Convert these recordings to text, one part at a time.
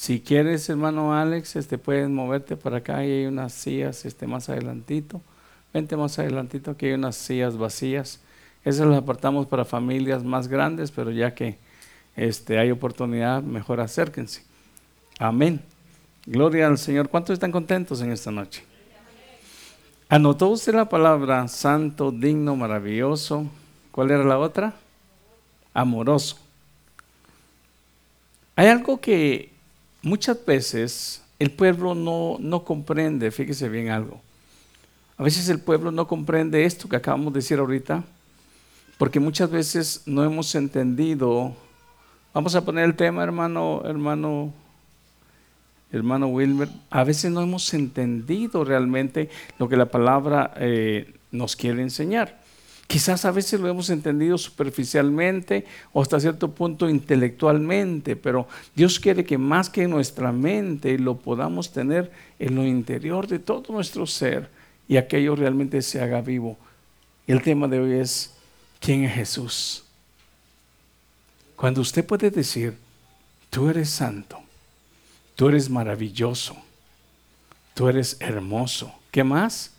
Si quieres, hermano Alex, este, puedes moverte para acá y hay unas sillas este, más adelantito. Vente más adelantito, aquí hay unas sillas vacías. Esas las apartamos para familias más grandes, pero ya que este, hay oportunidad, mejor acérquense. Amén. Gloria al Señor. ¿Cuántos están contentos en esta noche? ¿Anotó usted la palabra santo, digno, maravilloso? ¿Cuál era la otra? Amoroso. Hay algo que muchas veces el pueblo no, no comprende, fíjese bien algo. A veces el pueblo no comprende esto que acabamos de decir ahorita, porque muchas veces no hemos entendido. Vamos a poner el tema, hermano, hermano hermano Wilmer, a veces no hemos entendido realmente lo que la palabra eh, nos quiere enseñar. Quizás a veces lo hemos entendido superficialmente o hasta cierto punto intelectualmente, pero Dios quiere que más que en nuestra mente lo podamos tener en lo interior de todo nuestro ser y aquello realmente se haga vivo. El tema de hoy es, ¿quién es Jesús? Cuando usted puede decir, tú eres santo, Tú eres maravilloso. Tú eres hermoso. ¿Qué más?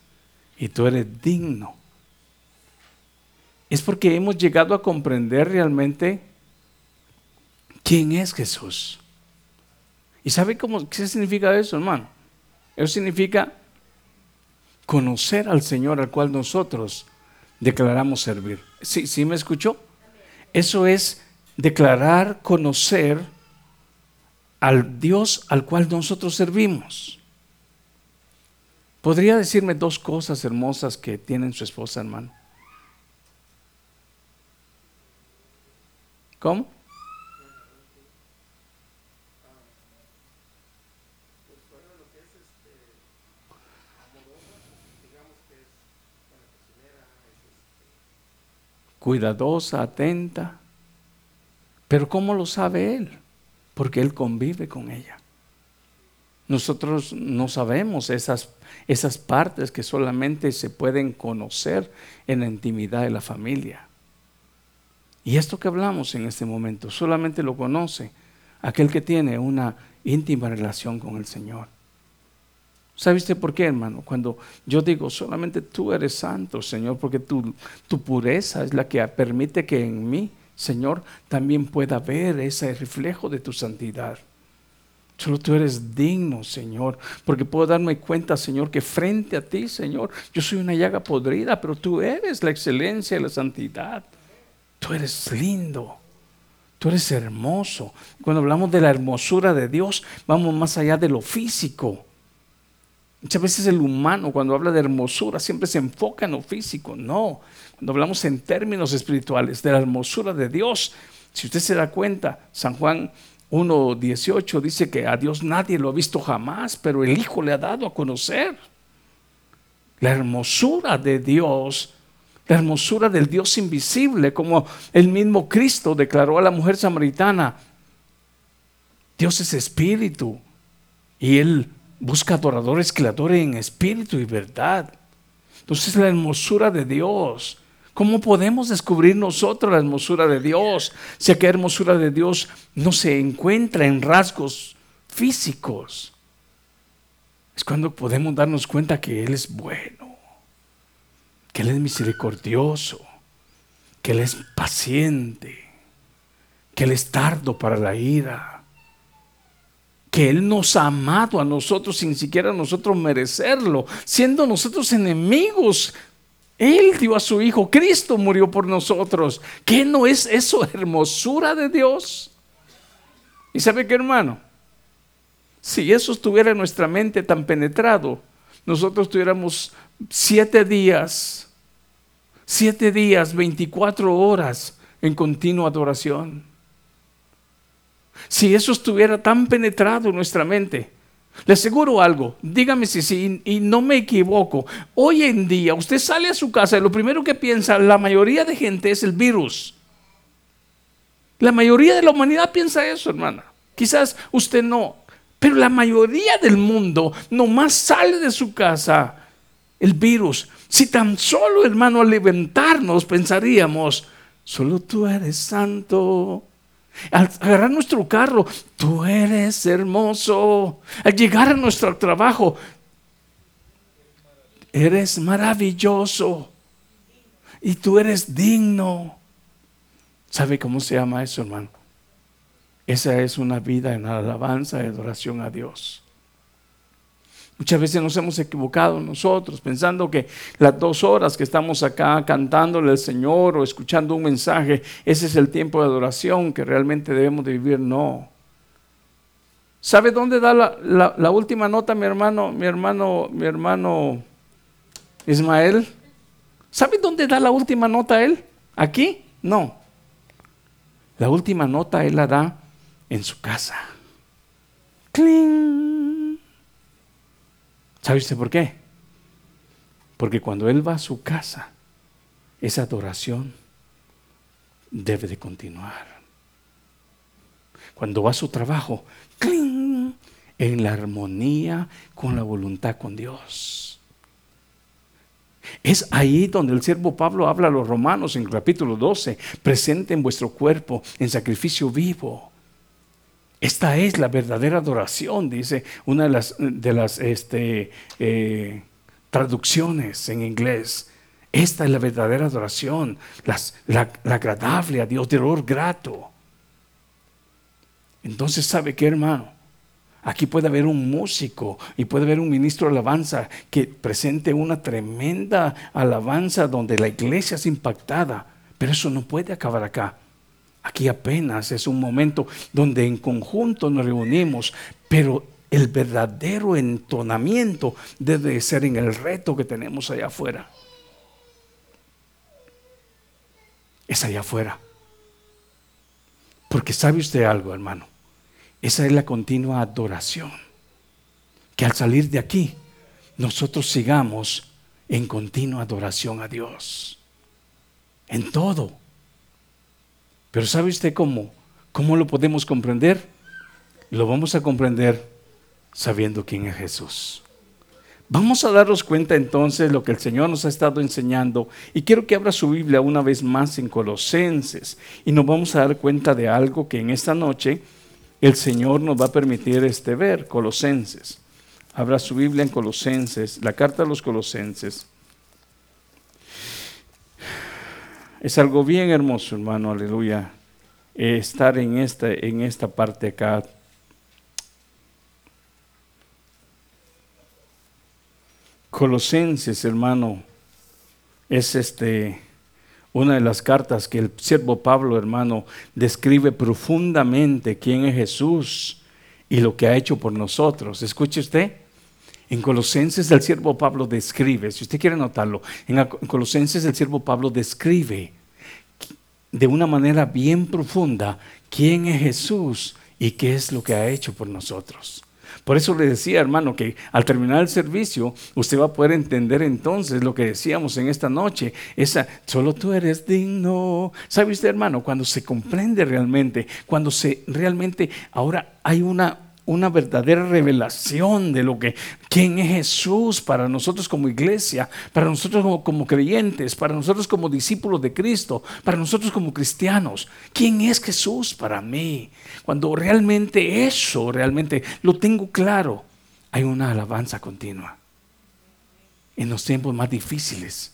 Y tú eres digno. Es porque hemos llegado a comprender realmente quién es Jesús. ¿Y sabe cómo, qué significa eso, hermano? Eso significa conocer al Señor al cual nosotros declaramos servir. ¿Sí, ¿Sí me escuchó? Eso es declarar, conocer al Dios al cual nosotros servimos. ¿Podría decirme dos cosas hermosas que tiene su esposa, hermano? ¿Cómo? Cuidadosa, atenta. Pero ¿cómo lo sabe él? porque Él convive con ella. Nosotros no sabemos esas, esas partes que solamente se pueden conocer en la intimidad de la familia. Y esto que hablamos en este momento solamente lo conoce aquel que tiene una íntima relación con el Señor. ¿Sabiste por qué, hermano? Cuando yo digo solamente tú eres santo, Señor, porque tu, pureza es la que permite que en mí Señor, también pueda ver ese reflejo de tu santidad. Solo tú eres digno, Señor, porque puedo darme cuenta, Señor, que frente a ti, Señor, yo soy una llaga podrida, pero tú eres la excelencia y la santidad. Tú eres lindo, tú eres hermoso. Cuando hablamos de la hermosura de Dios, vamos más allá de lo físico. Muchas veces el humano cuando habla de hermosura siempre se enfoca en lo físico. No, cuando hablamos en términos espirituales de la hermosura de Dios, si usted se da cuenta, San Juan 1.18 dice que a Dios nadie lo ha visto jamás, pero el Hijo le ha dado a conocer. La hermosura de Dios, la hermosura del Dios invisible, como el mismo Cristo declaró a la mujer samaritana, Dios es espíritu y Él busca adoradores que le adoren en espíritu y verdad. Entonces la hermosura de Dios. ¿Cómo podemos descubrir nosotros la hermosura de Dios? Si aquella hermosura de Dios no se encuentra en rasgos físicos. Es cuando podemos darnos cuenta que Él es bueno, que Él es misericordioso, que Él es paciente, que Él es tardo para la ira que Él nos ha amado a nosotros sin siquiera nosotros merecerlo, siendo nosotros enemigos. Él dio a su Hijo, Cristo murió por nosotros. ¿Qué no es eso hermosura de Dios? ¿Y sabe qué hermano? Si eso estuviera en nuestra mente tan penetrado, nosotros tuviéramos siete días, siete días, 24 horas en continua adoración. Si eso estuviera tan penetrado en nuestra mente, le aseguro algo, dígame si sí, y no me equivoco. Hoy en día usted sale a su casa y lo primero que piensa la mayoría de gente es el virus. La mayoría de la humanidad piensa eso, hermana. Quizás usted no, pero la mayoría del mundo nomás sale de su casa el virus. Si tan solo, hermano, al levantarnos pensaríamos, solo tú eres santo Al agarrar nuestro carro, tú eres hermoso. Al llegar a nuestro trabajo, eres maravilloso. Y tú eres digno. ¿Sabe cómo se llama eso, hermano? Esa es una vida en alabanza y adoración a Dios. Muchas veces nos hemos equivocado nosotros pensando que las dos horas que estamos acá cantándole al Señor o escuchando un mensaje, ese es el tiempo de adoración que realmente debemos de vivir. No. ¿Sabe dónde da la, la última nota mi hermano, mi hermano, mi hermano Ismael? ¿Sabe dónde da la última nota él? ¿Aquí? No. La última nota él la da en su casa. ¡Cling! ¿Sabe usted por qué? Porque cuando él va a su casa, esa adoración debe de continuar. Cuando va a su trabajo, ¡cling! en la armonía con la voluntad con Dios. Es ahí donde el siervo Pablo habla a los romanos en el capítulo 12, presenten vuestro cuerpo en sacrificio vivo. Esta es la verdadera adoración, dice una de las, de las este, eh, traducciones en inglés. Esta es la verdadera adoración, la, agradable a Dios, de olor grato. Entonces, ¿sabe qué, hermano? Aquí puede haber un músico y puede haber un ministro de alabanza que presente una tremenda alabanza donde la iglesia es impactada, pero eso no puede acabar acá. Aquí apenas es un momento donde en conjunto nos reunimos, pero el verdadero entonamiento debe ser en el reto que tenemos allá afuera. Es allá afuera. Porque sabe usted algo, hermano. Esa es la continua adoración. Que al salir de aquí, nosotros sigamos en continua adoración a Dios. En todo. Pero ¿sabe usted cómo? ¿Cómo lo podemos comprender? Lo vamos a comprender sabiendo quién es Jesús. Vamos a darnos cuenta entonces lo que el Señor nos ha estado enseñando y quiero que abra su Biblia una vez más en Colosenses y nos vamos a dar cuenta de algo que en esta noche el Señor nos va a permitir este ver, Colosenses. Abra su Biblia en Colosenses, la carta a los Colosenses. Es algo bien hermoso, hermano, aleluya, estar en esta, en esta parte acá. Colosenses, hermano, es este una de las cartas que el siervo Pablo, hermano, describe profundamente quién es Jesús y lo que ha hecho por nosotros. Escuche usted. En Colosenses el siervo Pablo describe, si usted quiere notarlo, en Colosenses el siervo Pablo describe de una manera bien profunda quién es Jesús y qué es lo que ha hecho por nosotros. Por eso le decía, hermano, que al terminar el servicio, usted va a poder entender entonces lo que decíamos en esta noche. Esa, solo tú eres digno. ¿Sabe usted, hermano? Cuando se comprende realmente, cuando se realmente, ahora hay una una verdadera revelación de lo que, quién es Jesús para nosotros como iglesia, para nosotros como, como, creyentes, para nosotros como discípulos de Cristo, para nosotros como cristianos. ¿Quién es Jesús para mí? Cuando realmente eso, realmente lo tengo claro, hay una alabanza continua. En los tiempos más difíciles,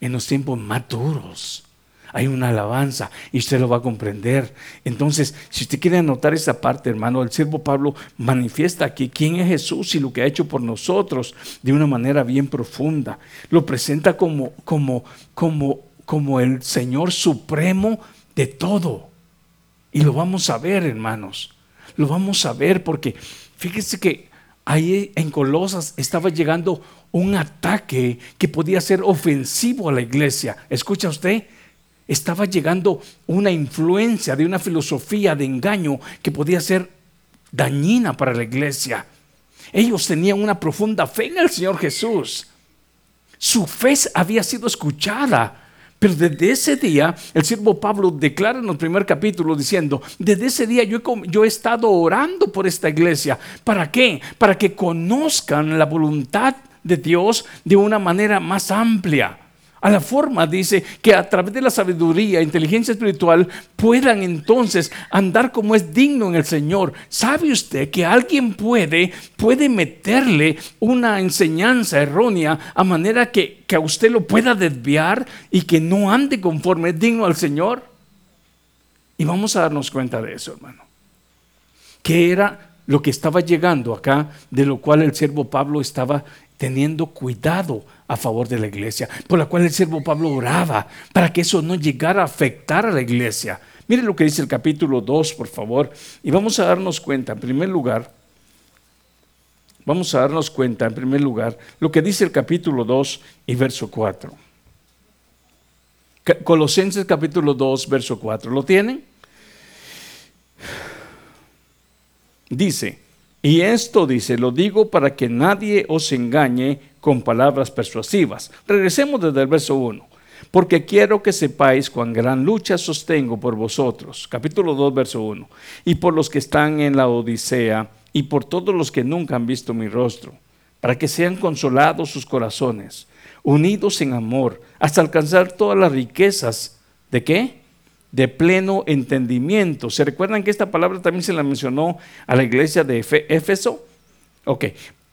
en los tiempos más duros hay una alabanza y usted lo va a comprender. Entonces, si usted quiere anotar esa parte, hermano, el siervo Pablo manifiesta aquí quién es Jesús y lo que ha hecho por nosotros de una manera bien profunda. Lo presenta como, como, como, como el Señor supremo de todo. Y lo vamos a ver, hermanos. Lo vamos a ver porque fíjese que ahí en Colosas estaba llegando un ataque que podía ser ofensivo a la iglesia. ¿Escucha usted? Estaba llegando una influencia de una filosofía de engaño que podía ser dañina para la iglesia. Ellos tenían una profunda fe en el Señor Jesús. Su fe había sido escuchada. Pero desde ese día, el siervo Pablo declara en el primer capítulo diciendo, desde ese día yo he, yo he estado orando por esta iglesia. ¿Para qué? Para que conozcan la voluntad de Dios de una manera más amplia. A la forma, dice, que a través de la sabiduría, inteligencia espiritual, puedan entonces andar como es digno en el Señor. ¿Sabe usted que alguien puede, puede meterle una enseñanza errónea a manera que, que a usted lo pueda desviar y que no ande conforme es digno al Señor? Y vamos a darnos cuenta de eso, hermano. Que era lo que estaba llegando acá, de lo cual el siervo Pablo estaba teniendo cuidado a favor de la iglesia, por la cual el siervo Pablo oraba para que eso no llegara a afectar a la iglesia. Mire lo que dice el capítulo 2, por favor, y vamos a darnos cuenta, en primer lugar, vamos a darnos cuenta, en primer lugar, lo que dice el capítulo 2 y verso 4. Colosenses capítulo 2, verso 4. ¿Lo tienen? Dice, y esto dice, lo digo para que nadie os engañe con palabras persuasivas. Regresemos desde el verso 1. Porque quiero que sepáis cuán gran lucha sostengo por vosotros. Capítulo 2, verso 1. Y por los que están en la Odisea y por todos los que nunca han visto mi rostro, para que sean consolados sus corazones, unidos en amor, hasta alcanzar todas las riquezas. ¿De qué? De pleno entendimiento. ¿Se recuerdan que esta palabra también se la mencionó a la iglesia de Éfeso? Ok,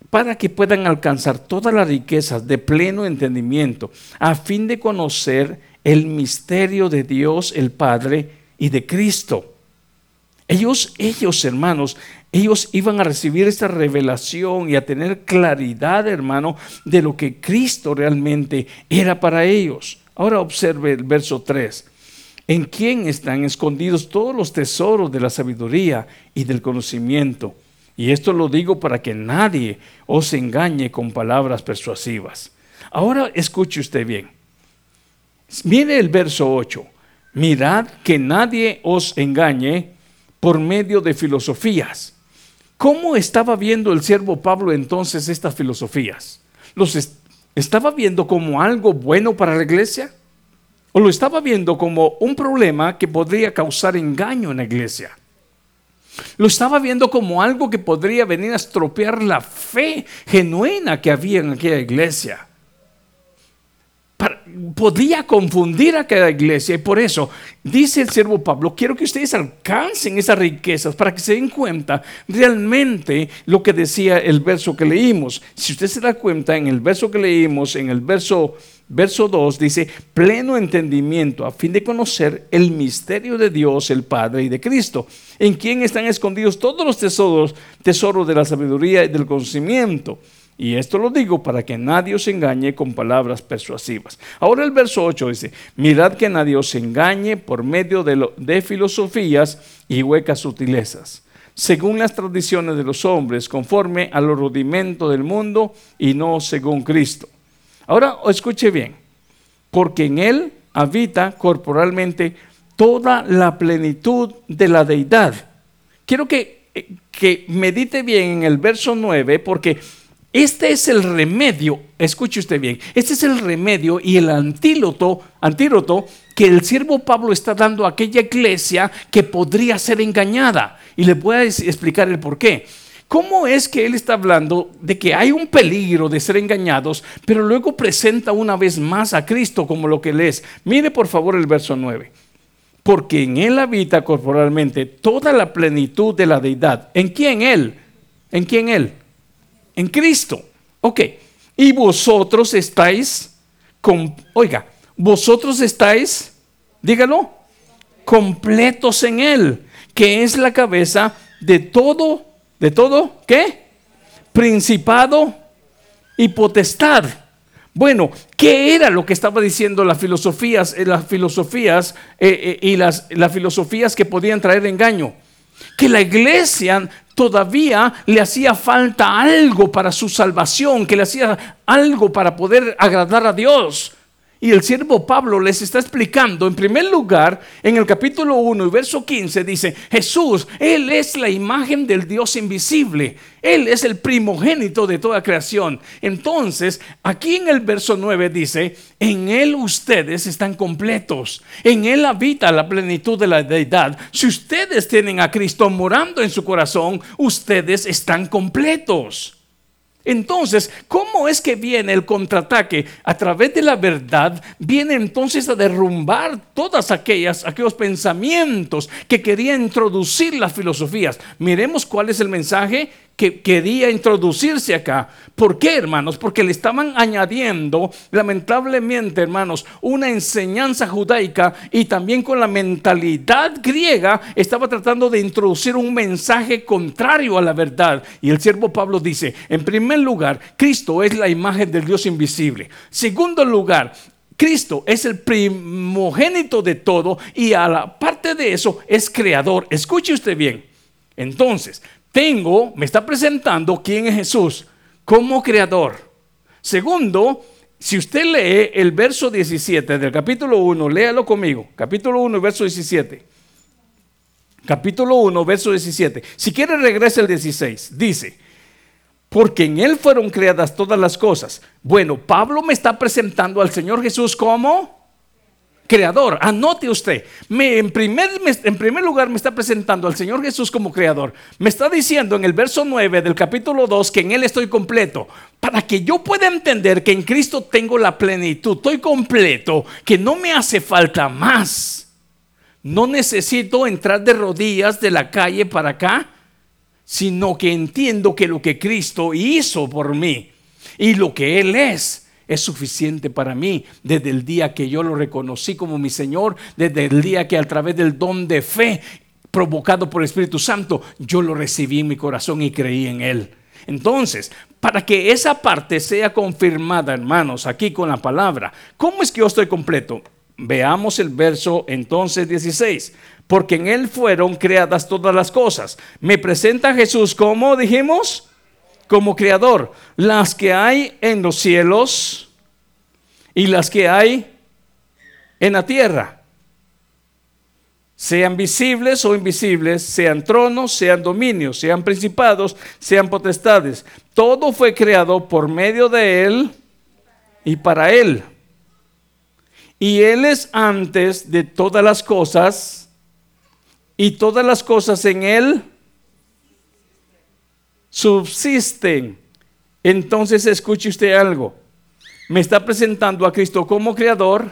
para que puedan alcanzar todas las riquezas de pleno entendimiento, a fin de conocer el misterio de Dios el Padre y de Cristo. Ellos, ellos hermanos, ellos iban a recibir esta revelación y a tener claridad, hermano, de lo que Cristo realmente era para ellos. Ahora observe el verso 3 en quién están escondidos todos los tesoros de la sabiduría y del conocimiento. Y esto lo digo para que nadie os engañe con palabras persuasivas. Ahora escuche usted bien. Mire el verso 8. Mirad que nadie os engañe por medio de filosofías. ¿Cómo estaba viendo el siervo Pablo entonces estas filosofías? ¿Los estaba viendo como algo bueno para la iglesia? O lo estaba viendo como un problema que podría causar engaño en la iglesia. Lo estaba viendo como algo que podría venir a estropear la fe genuina que había en aquella iglesia podía confundir a cada iglesia y por eso dice el siervo Pablo, quiero que ustedes alcancen esas riquezas para que se den cuenta realmente lo que decía el verso que leímos. Si usted se da cuenta en el verso que leímos, en el verso verso 2 dice, pleno entendimiento a fin de conocer el misterio de Dios, el Padre y de Cristo, en quien están escondidos todos los tesoros, tesoros de la sabiduría y del conocimiento. Y esto lo digo para que nadie os engañe con palabras persuasivas. Ahora el verso 8 dice, mirad que nadie os engañe por medio de, de filosofías y huecas sutilezas, según las tradiciones de los hombres, conforme a los rudimentos del mundo y no según Cristo. Ahora escuche bien, porque en Él habita corporalmente toda la plenitud de la deidad. Quiero que, que medite bien en el verso 9, porque este es el remedio, escuche usted bien, este es el remedio y el antídoto, antídoto que el siervo Pablo está dando a aquella iglesia que podría ser engañada. Y le voy a explicar el por qué. ¿Cómo es que él está hablando de que hay un peligro de ser engañados, pero luego presenta una vez más a Cristo como lo que él es? Mire por favor el verso 9. Porque en él habita corporalmente toda la plenitud de la deidad. ¿En quién él? ¿En quién él? en Cristo. Ok, y vosotros estáis, con, oiga, vosotros estáis, dígalo, completos en Él, que es la cabeza de todo, de todo, ¿qué? Principado y potestad. Bueno, ¿qué era lo que estaba diciendo las filosofías, eh, las filosofías eh, eh, y las, las filosofías que podían traer engaño? Que la iglesia todavía le hacía falta algo para su salvación, que le hacía algo para poder agradar a Dios. Y el siervo Pablo les está explicando, en primer lugar, en el capítulo 1 y verso 15, dice, Jesús, Él es la imagen del Dios invisible, Él es el primogénito de toda creación. Entonces, aquí en el verso 9 dice, en Él ustedes están completos, en Él habita la plenitud de la deidad. Si ustedes tienen a Cristo morando en su corazón, ustedes están completos. Entonces, ¿cómo es que viene el contraataque? A través de la verdad viene entonces a derrumbar todas aquellas aquellos pensamientos que quería introducir las filosofías. Miremos cuál es el mensaje que quería introducirse acá. ¿Por qué, hermanos? Porque le estaban añadiendo, lamentablemente, hermanos, una enseñanza judaica y también con la mentalidad griega estaba tratando de introducir un mensaje contrario a la verdad. Y el siervo Pablo dice, en primer lugar, Cristo es la imagen del Dios invisible. Segundo lugar, Cristo es el primogénito de todo y a la parte de eso es creador. Escuche usted bien. Entonces, tengo, me está presentando quién es Jesús como creador. Segundo, si usted lee el verso 17 del capítulo 1, léalo conmigo. Capítulo 1, verso 17. Capítulo 1, verso 17. Si quiere regrese el 16. Dice, porque en Él fueron creadas todas las cosas. Bueno, Pablo me está presentando al Señor Jesús como creador. Anote usted, en, primer, en primer lugar me está presentando al Señor Jesús como creador. Me está diciendo en el verso 9 del capítulo 2 que en Él estoy completo. Para que yo pueda entender que en Cristo tengo la plenitud, estoy completo, que no me hace falta más. No necesito entrar de rodillas de la calle para acá, sino que entiendo que lo que Cristo hizo por mí y lo que Él es es suficiente para mí desde el día que yo lo reconocí como mi Señor, desde el día que a través del don de fe provocado por el Espíritu Santo, yo lo recibí en mi corazón y creí en Él. Entonces, para que esa parte sea confirmada, hermanos, aquí con la palabra, ¿cómo es que yo estoy completo? Veamos el verso entonces 16. Porque en Él fueron creadas todas las cosas. Me presenta Jesús como dijimos como creador, las que hay en los cielos y las que hay en la tierra, sean visibles o invisibles, sean tronos, sean dominios, sean principados, sean potestades. Todo fue creado por medio de Él y para Él. Y Él es antes de todas las cosas y todas las cosas en Él subsisten. Entonces escuche usted algo. Me está presentando a Cristo como creador,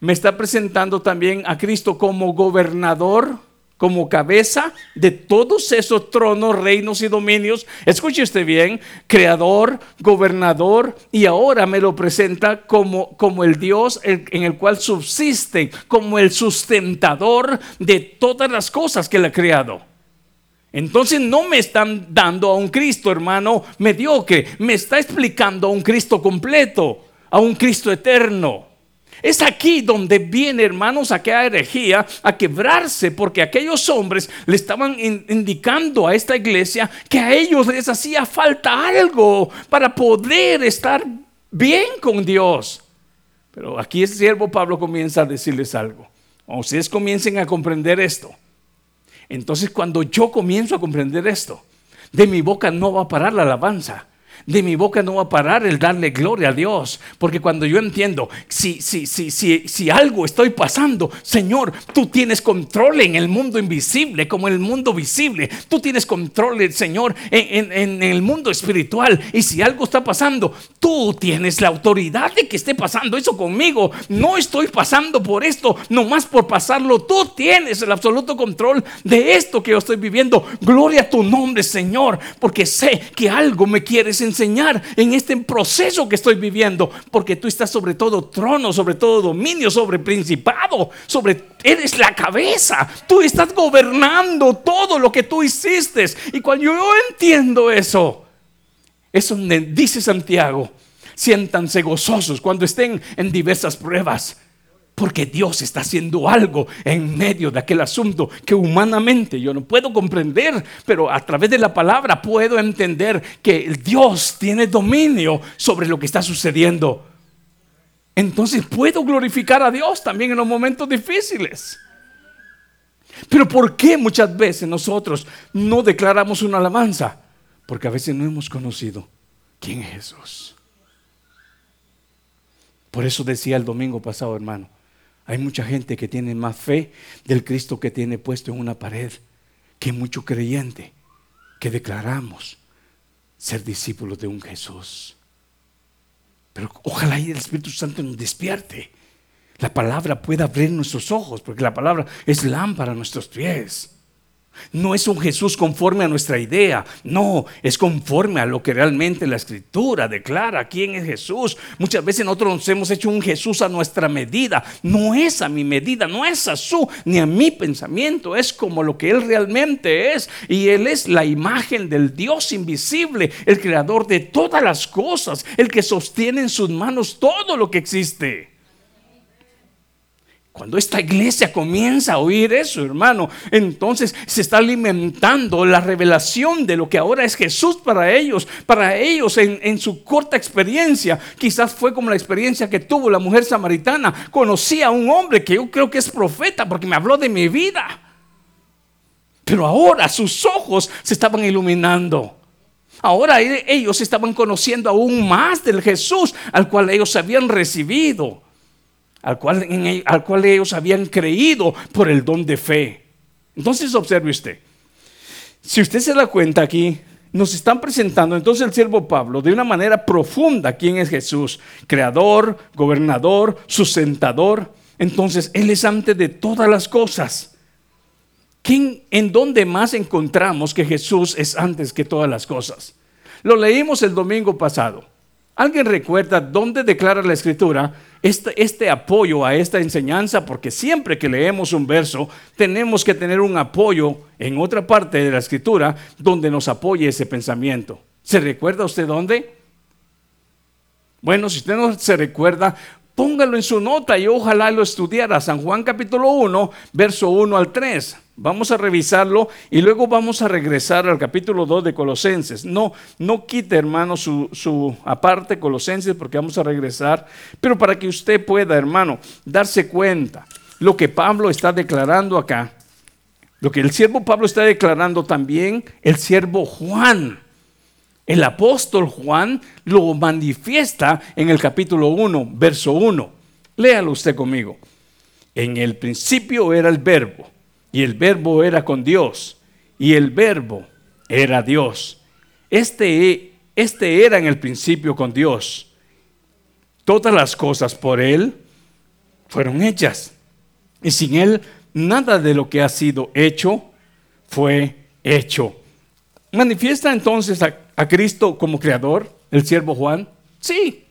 me está presentando también a Cristo como gobernador, como cabeza de todos esos tronos, reinos y dominios. Escuche usted bien, creador, gobernador, y ahora me lo presenta como, como el Dios en el cual subsiste, como el sustentador de todas las cosas que él ha creado. Entonces no me están dando a un Cristo, hermano, mediocre. Me está explicando a un Cristo completo, a un Cristo eterno. Es aquí donde viene, hermanos, aquella herejía a quebrarse, porque aquellos hombres le estaban indicando a esta iglesia que a ellos les hacía falta algo para poder estar bien con Dios. Pero aquí el siervo Pablo comienza a decirles algo. O ustedes comiencen a comprender esto. Entonces cuando yo comienzo a comprender esto, de mi boca no va a parar la alabanza de mi boca no va a parar el darle gloria a Dios. Porque cuando yo entiendo, si, si, si, si, si algo estoy pasando, Señor, tú tienes control en el mundo invisible como en el mundo visible. Tú tienes control, Señor, en, el mundo espiritual. Y si algo está pasando, tú tienes la autoridad de que esté pasando eso conmigo. No estoy pasando por esto, nomás por pasarlo. Tú tienes el absoluto control de esto que yo estoy viviendo. Gloria a tu nombre, Señor, porque sé que algo me quieres enseñar enseñar en este proceso que estoy viviendo, porque tú estás sobre todo trono, sobre todo dominio, sobre principado, sobre eres la cabeza, tú estás gobernando todo lo que tú hiciste. Y cuando yo entiendo eso, eso dice Santiago, siéntanse gozosos cuando estén en diversas pruebas porque Dios está haciendo algo en medio de aquel asunto que humanamente yo no puedo comprender, pero a través de la palabra puedo entender que Dios tiene dominio sobre lo que está sucediendo. Entonces puedo glorificar a Dios también en los momentos difíciles. Pero ¿por qué muchas veces nosotros no declaramos una alabanza? Porque a veces no hemos conocido quién es Jesús. Por eso decía el domingo pasado, hermano, hay mucha gente que tiene más fe del Cristo que tiene puesto en una pared que mucho creyente que declaramos ser discípulos de un Jesús. Pero ojalá y el Espíritu Santo nos despierte. La palabra pueda abrir nuestros ojos, porque la palabra es lámpara a nuestros pies. No es un Jesús conforme a nuestra idea, no, es conforme a lo que realmente la escritura declara quién es Jesús. Muchas veces nosotros nos hemos hecho un Jesús a nuestra medida, no es a mi medida, no es a su ni a mi pensamiento, es como lo que Él realmente es. Y Él es la imagen del Dios invisible, el creador de todas las cosas, el que sostiene en sus manos todo lo que existe. Cuando esta iglesia comienza a oír eso, hermano, entonces se está alimentando la revelación de lo que ahora es Jesús para ellos. Para ellos, en, su corta experiencia, quizás fue como la experiencia que tuvo la mujer samaritana. Conocí a un hombre que yo creo que es profeta porque me habló de mi vida. Pero ahora sus ojos se estaban iluminando. Ahora e, ellos estaban conociendo aún más del Jesús al cual ellos habían recibido al cual, al cual ellos habían creído por el don de fe. Entonces observe usted, si usted se da cuenta aquí, nos están presentando entonces el siervo Pablo de una manera profunda quién es Jesús, creador, gobernador, sustentador. Entonces, Él es antes de todas las cosas. ¿Quién, ¿En dónde más encontramos que Jesús es antes que todas las cosas? Lo leímos el domingo pasado. ¿Alguien recuerda dónde declara la escritura este, este, apoyo a esta enseñanza? Porque siempre que leemos un verso, tenemos que tener un apoyo en otra parte de la escritura donde nos apoye ese pensamiento. ¿Se recuerda usted dónde? Bueno, si usted no se recuerda, póngalo en su nota y ojalá lo estudiara. San Juan capítulo 1, verso 1 al 3. Vamos a revisarlo y luego vamos a regresar al capítulo 2 de Colosenses. No, no quite, hermano, su, su, aparte Colosenses porque vamos a regresar, pero para que usted pueda, hermano, darse cuenta lo que Pablo está declarando acá, lo que el siervo Pablo está declarando también, el siervo Juan. El apóstol Juan lo manifiesta en el capítulo 1, verso 1. Léalo usted conmigo. En el principio era el verbo y el verbo era con Dios, y el verbo era Dios. Este, este era en el principio con Dios. Todas las cosas por Él fueron hechas, y sin Él nada de lo que ha sido hecho fue hecho. ¿Manifiesta entonces a, a Cristo como creador, el siervo Juan? Sí,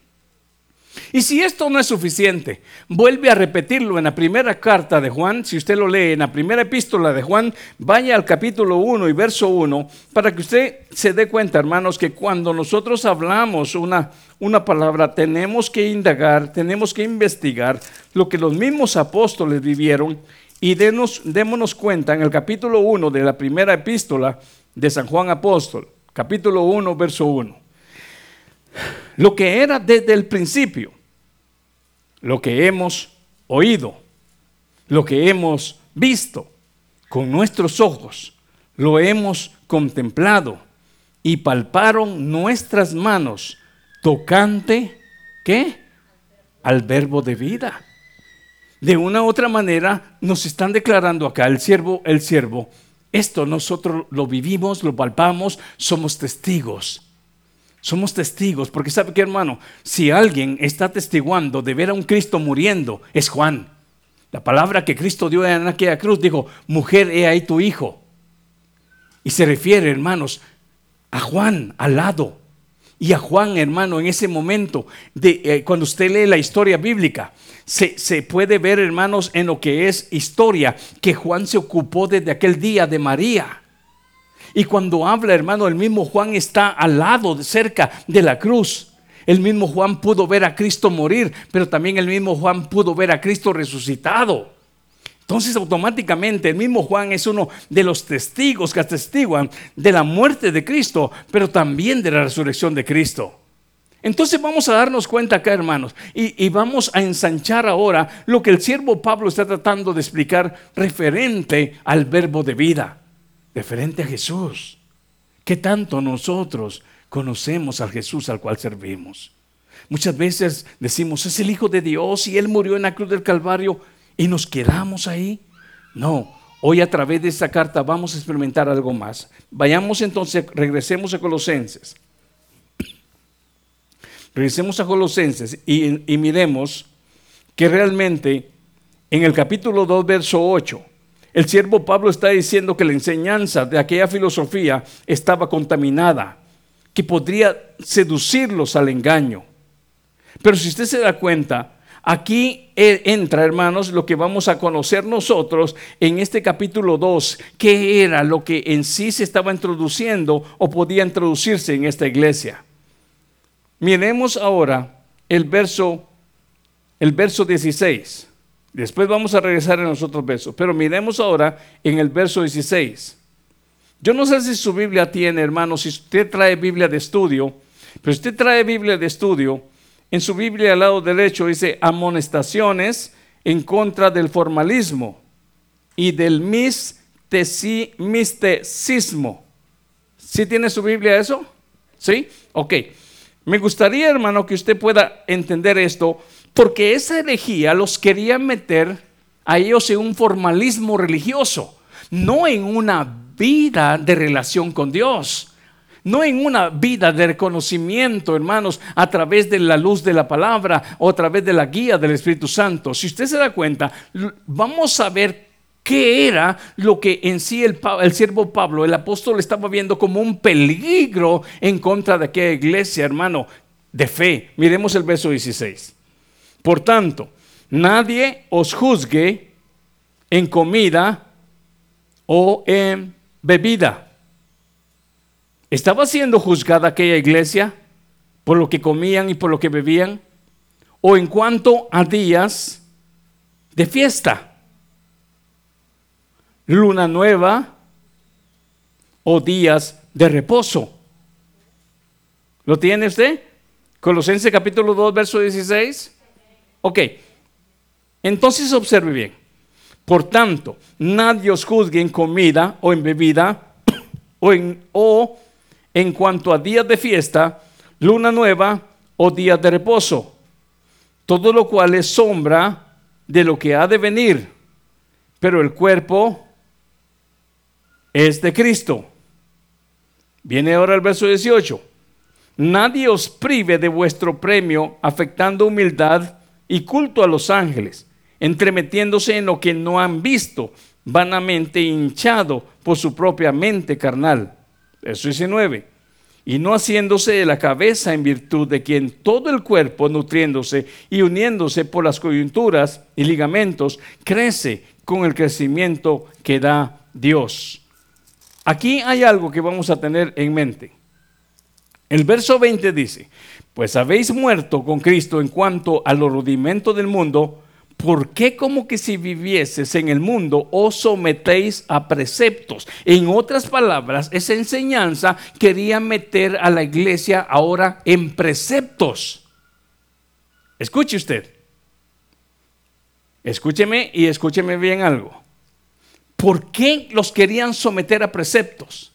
y si esto no es suficiente, vuelve a repetirlo en la primera carta de Juan, si usted lo lee en la primera epístola de Juan, vaya al capítulo 1 y verso 1, para que usted se dé cuenta, hermanos, que cuando nosotros hablamos una, una palabra, tenemos que indagar, tenemos que investigar lo que los mismos apóstoles vivieron y denos, démonos cuenta en el capítulo 1 de la primera epístola de San Juan Apóstol, capítulo 1, verso 1 lo que era desde el principio, lo que hemos oído, lo que hemos visto con nuestros ojos, lo hemos contemplado y palparon nuestras manos tocante, ¿qué? Al verbo de vida. De una u otra manera nos están declarando acá el siervo, el siervo, esto nosotros lo vivimos, lo palpamos, somos testigos. Somos testigos, porque sabe que hermano, si alguien está testiguando de ver a un Cristo muriendo, es Juan. La palabra que Cristo dio en aquella cruz dijo, mujer, he ahí tu hijo. Y se refiere, hermanos, a Juan al lado. Y a Juan, hermano, en ese momento, de, eh, cuando usted lee la historia bíblica, se, se, puede ver, hermanos, en lo que es historia, que Juan se ocupó desde aquel día de María. Y cuando habla, hermano, el mismo Juan está al lado, cerca de la cruz. El mismo Juan pudo ver a Cristo morir, pero también el mismo Juan pudo ver a Cristo resucitado. Entonces automáticamente el mismo Juan es uno de los testigos que atestiguan de la muerte de Cristo, pero también de la resurrección de Cristo. Entonces vamos a darnos cuenta acá, hermanos, y, y, vamos a ensanchar ahora lo que el siervo Pablo está tratando de explicar referente al verbo de vida referente a Jesús. ¿Qué tanto nosotros conocemos al Jesús al cual servimos? Muchas veces decimos, es el Hijo de Dios y Él murió en la cruz del Calvario y nos quedamos ahí. No, hoy a través de esta carta vamos a experimentar algo más. Vayamos entonces, regresemos a Colosenses. Regresemos a Colosenses y, y miremos que realmente en el capítulo 2, verso 8, el siervo Pablo está diciendo que la enseñanza de aquella filosofía estaba contaminada, que podría seducirlos al engaño. Pero si usted se da cuenta, aquí e, entra, hermanos, lo que vamos a conocer nosotros en este capítulo 2, qué era lo que en sí se estaba introduciendo o podía introducirse en esta iglesia. Miremos ahora el verso el verso 16. Después vamos a regresar en los otros versos, pero miremos ahora en el verso 16. Yo no sé si su Biblia tiene, hermano, si usted trae Biblia de estudio, pero si usted trae Biblia de estudio, en su Biblia al lado derecho dice amonestaciones en contra del formalismo y del misticismo. ¿Sí tiene su Biblia eso? ¿Sí? Ok. Me gustaría, hermano, que usted pueda entender esto porque esa herejía los quería meter a ellos en un formalismo religioso, no en una vida de relación con Dios. No en una vida de reconocimiento, hermanos, a través de la luz de la palabra o a través de la guía del Espíritu Santo. Si usted se da cuenta, vamos a ver qué era lo que en sí el, el siervo Pablo, el apóstol, estaba viendo como un peligro en contra de aquella iglesia, hermano, de fe. Miremos el verso 16. Por tanto, nadie os juzgue en comida o en bebida. ¿Estaba siendo juzgada aquella iglesia por lo que comían y por lo que bebían? ¿O en cuanto a días de fiesta? Luna nueva o días de reposo. ¿Lo tiene usted? Colosenses capítulo 2, verso 16. Ok, entonces observe bien. Por tanto, nadie os juzgue en comida o en bebida o en, o en cuanto a días de fiesta, luna nueva o días de reposo. Todo lo cual es sombra de lo que ha de venir, pero el cuerpo es de Cristo. Viene ahora el verso 18. Nadie os prive de vuestro premio afectando humildad y culto a los ángeles, entremetiéndose en lo que no han visto, vanamente hinchado por su propia mente carnal. Eso 19. Y no haciéndose de la cabeza en virtud de quien todo el cuerpo, nutriéndose y uniéndose por las coyunturas y ligamentos, crece con el crecimiento que da Dios. Aquí hay algo que vamos a tener en mente. El verso 20 dice, pues habéis muerto con Cristo en cuanto a los rudimentos del mundo, ¿por qué como que si vivieses en el mundo os sometéis a preceptos? En otras palabras, esa enseñanza quería meter a la iglesia ahora en preceptos. Escuche usted. Escúcheme y escúcheme bien algo. ¿Por qué los querían someter a preceptos?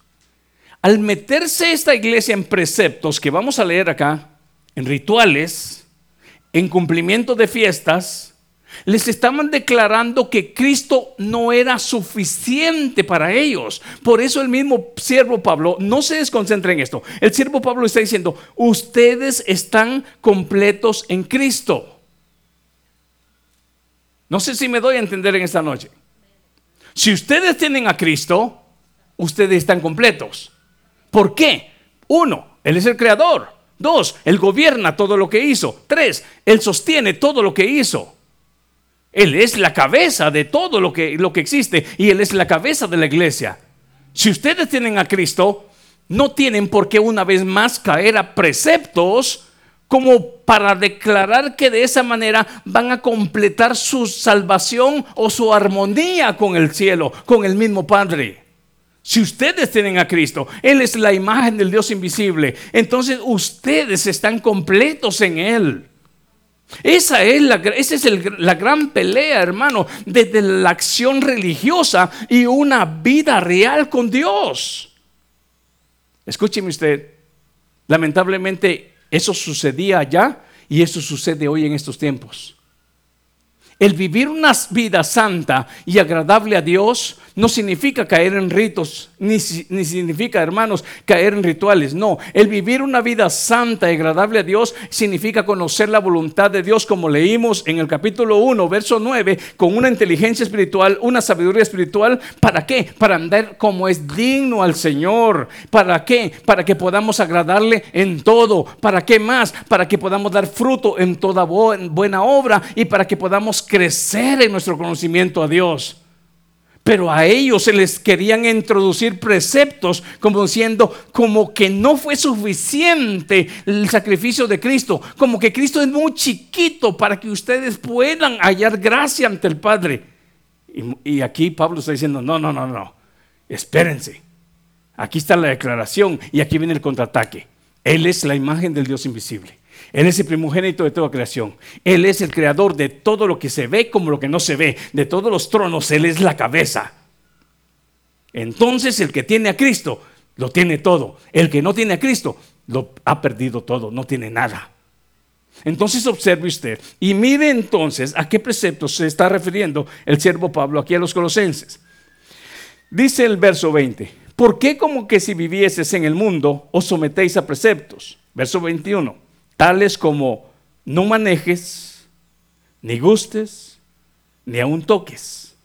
Al meterse esta iglesia en preceptos que vamos a leer acá, en rituales, en cumplimiento de fiestas, les estaban declarando que Cristo no era suficiente para ellos. Por eso el mismo siervo Pablo, no se desconcentre en esto, el siervo Pablo está diciendo, ustedes están completos en Cristo. No sé si me doy a entender en esta noche. Si ustedes tienen a Cristo, ustedes están completos. ¿Por qué? Uno, Él es el creador. Dos, Él gobierna todo lo que hizo. Tres, Él sostiene todo lo que hizo. Él es la cabeza de todo lo que, lo que existe y Él es la cabeza de la iglesia. Si ustedes tienen a Cristo, no tienen por qué una vez más caer a preceptos como para declarar que de esa manera van a completar su salvación o su armonía con el cielo, con el mismo Padre. Si ustedes tienen a Cristo, Él es la imagen del Dios invisible, entonces ustedes están completos en Él. Esa es, la, es la gran pelea, hermano, desde la acción religiosa y una vida real con Dios. Escúcheme usted, lamentablemente eso sucedía allá y eso sucede hoy en estos tiempos. El vivir una vida santa y agradable a Dios no significa caer en ritos, ni, ni, significa, hermanos, caer en rituales. No, el vivir una vida santa y agradable a Dios significa conocer la voluntad de Dios, como leímos en el capítulo 1, verso 9, con una inteligencia espiritual, una sabiduría espiritual. ¿Para qué? Para andar como es digno al Señor. ¿Para qué? Para que podamos agradarle en todo. ¿Para qué más? Para que podamos dar fruto en toda buena obra y para que podamos crecer en nuestro conocimiento a Dios. Pero a ellos se les querían introducir preceptos como diciendo, como que no fue suficiente el sacrificio de Cristo, como que Cristo es muy chiquito para que ustedes puedan hallar gracia ante el Padre. Y, y aquí Pablo está diciendo, no, no, no, no, espérense. Aquí está la declaración y aquí viene el contraataque. Él es la imagen del Dios invisible. Él es el primogénito de toda creación. Él es el creador de todo lo que se ve como lo que no se ve. De todos los tronos, Él es la cabeza. Entonces el que tiene a Cristo, lo tiene todo. El que no tiene a Cristo, lo ha perdido todo, no tiene nada. Entonces observe usted y mire entonces a qué preceptos se está refiriendo el siervo Pablo aquí a los colosenses. Dice el verso 20, ¿por qué como que si vivieses en el mundo os sometéis a preceptos? Verso 21 tales como no manejes, ni gustes, ni aun toques,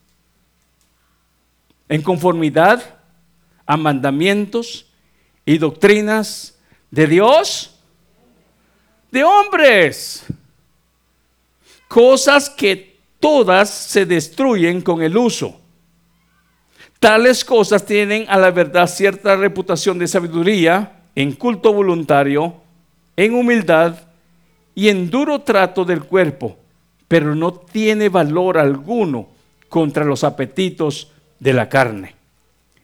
en conformidad a mandamientos y doctrinas de Dios, de hombres, cosas que todas se destruyen con el uso. Tales cosas tienen a la verdad cierta reputación de sabiduría en culto voluntario, en humildad y en duro trato del cuerpo, pero no tiene valor alguno contra los apetitos de la carne.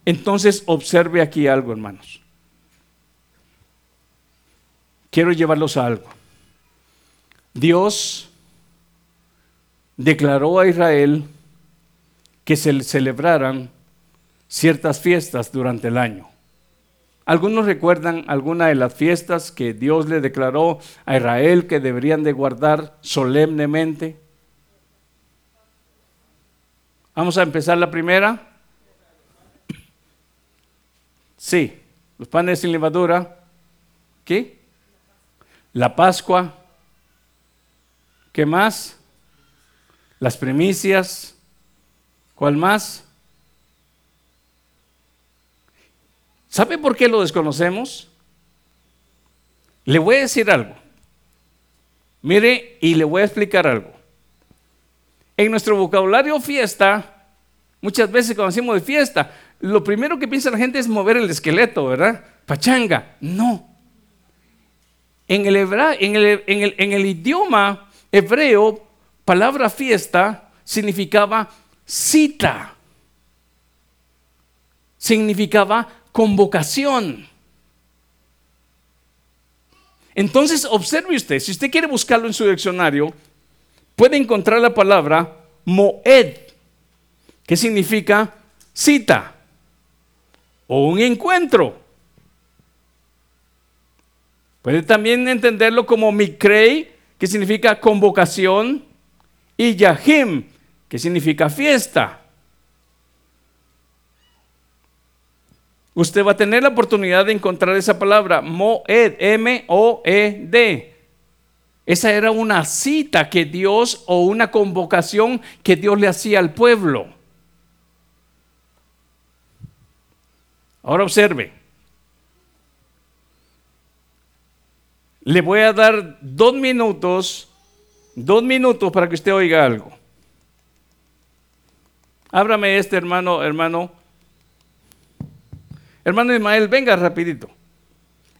Entonces observe aquí algo, hermanos. Quiero llevarlos a algo. Dios declaró a Israel que se celebraran ciertas fiestas durante el año. Algunos recuerdan alguna de las fiestas que Dios le declaró a Israel que deberían de guardar solemnemente. Vamos a empezar la primera. Sí, los panes sin levadura. ¿Qué? La Pascua. ¿Qué más? Las primicias. ¿Cuál más? ¿Sabe por qué lo desconocemos? Le voy a decir algo. Mire, y le voy a explicar algo. En nuestro vocabulario fiesta, muchas veces cuando decimos de fiesta, lo primero que piensa la gente es mover el esqueleto, ¿verdad? Pachanga. No. En el, en el, idioma hebreo, palabra fiesta significaba cita. Significaba convocación. Entonces, observe usted, si usted quiere buscarlo en su diccionario, puede encontrar la palabra moed, que significa cita o un encuentro. Puede también entenderlo como mikrei, que significa convocación, y yahim, que significa fiesta. Usted va a tener la oportunidad de encontrar esa palabra, Moed, M-O-E-D. Esa era una cita que Dios o una convocación que Dios le hacía al pueblo. Ahora observe. Le voy a dar dos minutos, dos minutos para que usted oiga algo. Ábrame este hermano, hermano Hermano Ismael, venga rapidito.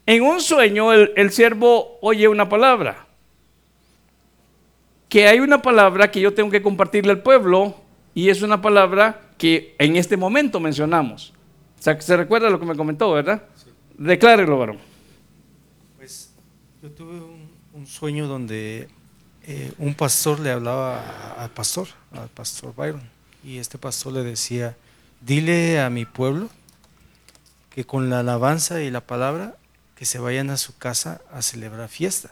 En un sueño el, siervo oye una palabra. Que hay una palabra que yo tengo que compartirle al pueblo y es una palabra que en este momento mencionamos. O sea, se recuerda lo que me comentó, ¿verdad? Sí. Declárelo, varón. Pues yo tuve un, sueño donde eh, un pastor le hablaba al pastor, al pastor Byron, y este pastor le decía, dile a mi pueblo que con la alabanza y la palabra que se vayan a su casa a celebrar fiesta.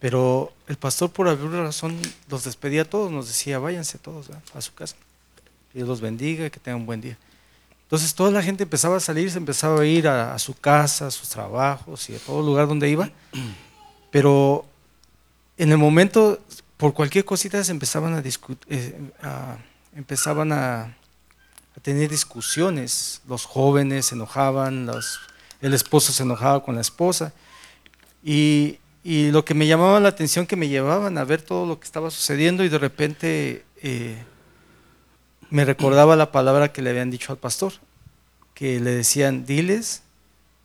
Pero el pastor por alguna razón los despedía a todos, nos decía, váyanse todos a su casa. Dios los bendiga, que tengan un buen día. Entonces toda la gente empezaba a salir, se empezaba a ir a, su casa, a sus trabajos y a todo lugar donde iba. Pero en el momento, por cualquier cosita, se empezaban a discutir, eh, empezaban a, tener discusiones. Los jóvenes se enojaban, el esposo se enojaba con la esposa. Y, lo que me llamaba la atención, que me llevaban a ver todo lo que estaba sucediendo y de repente eh, me recordaba la palabra que le habían dicho al pastor, que le decían, diles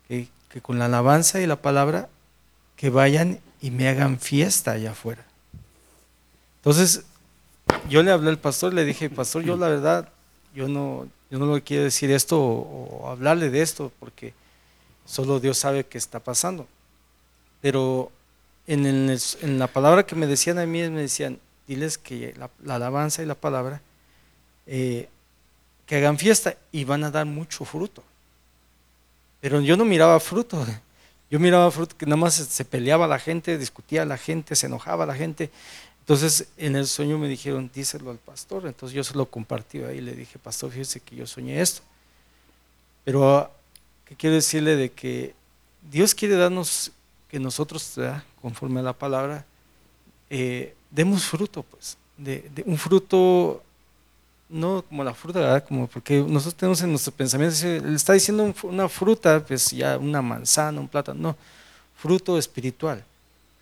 que, con la alabanza y la palabra, que vayan y me hagan fiesta allá afuera. Entonces, yo le hablé al pastor, le dije, pastor, yo la verdad, yo no, yo no le quiero decir esto o, hablarle de esto, porque solo Dios sabe qué está pasando. Pero en, la palabra que me decían a mí, me decían, diles que la alabanza y la palabra eh, que hagan fiesta y van a dar mucho fruto. Pero yo no miraba fruto, yo miraba fruto que nada más se peleaba la gente, discutía la gente, se enojaba la gente. Entonces en el sueño me dijeron, díselo al pastor. Entonces yo se lo compartí ahí, le dije, pastor, fíjese que yo soñé esto. Pero, ¿qué quiero decirle? De que Dios quiere darnos, que nosotros, conforme a la palabra, eh, demos fruto, pues, de, un fruto no como la fruta, ¿verdad? Como porque nosotros tenemos en nuestro pensamiento, le está diciendo una fruta, pues ya una manzana, un plátano, no, fruto espiritual,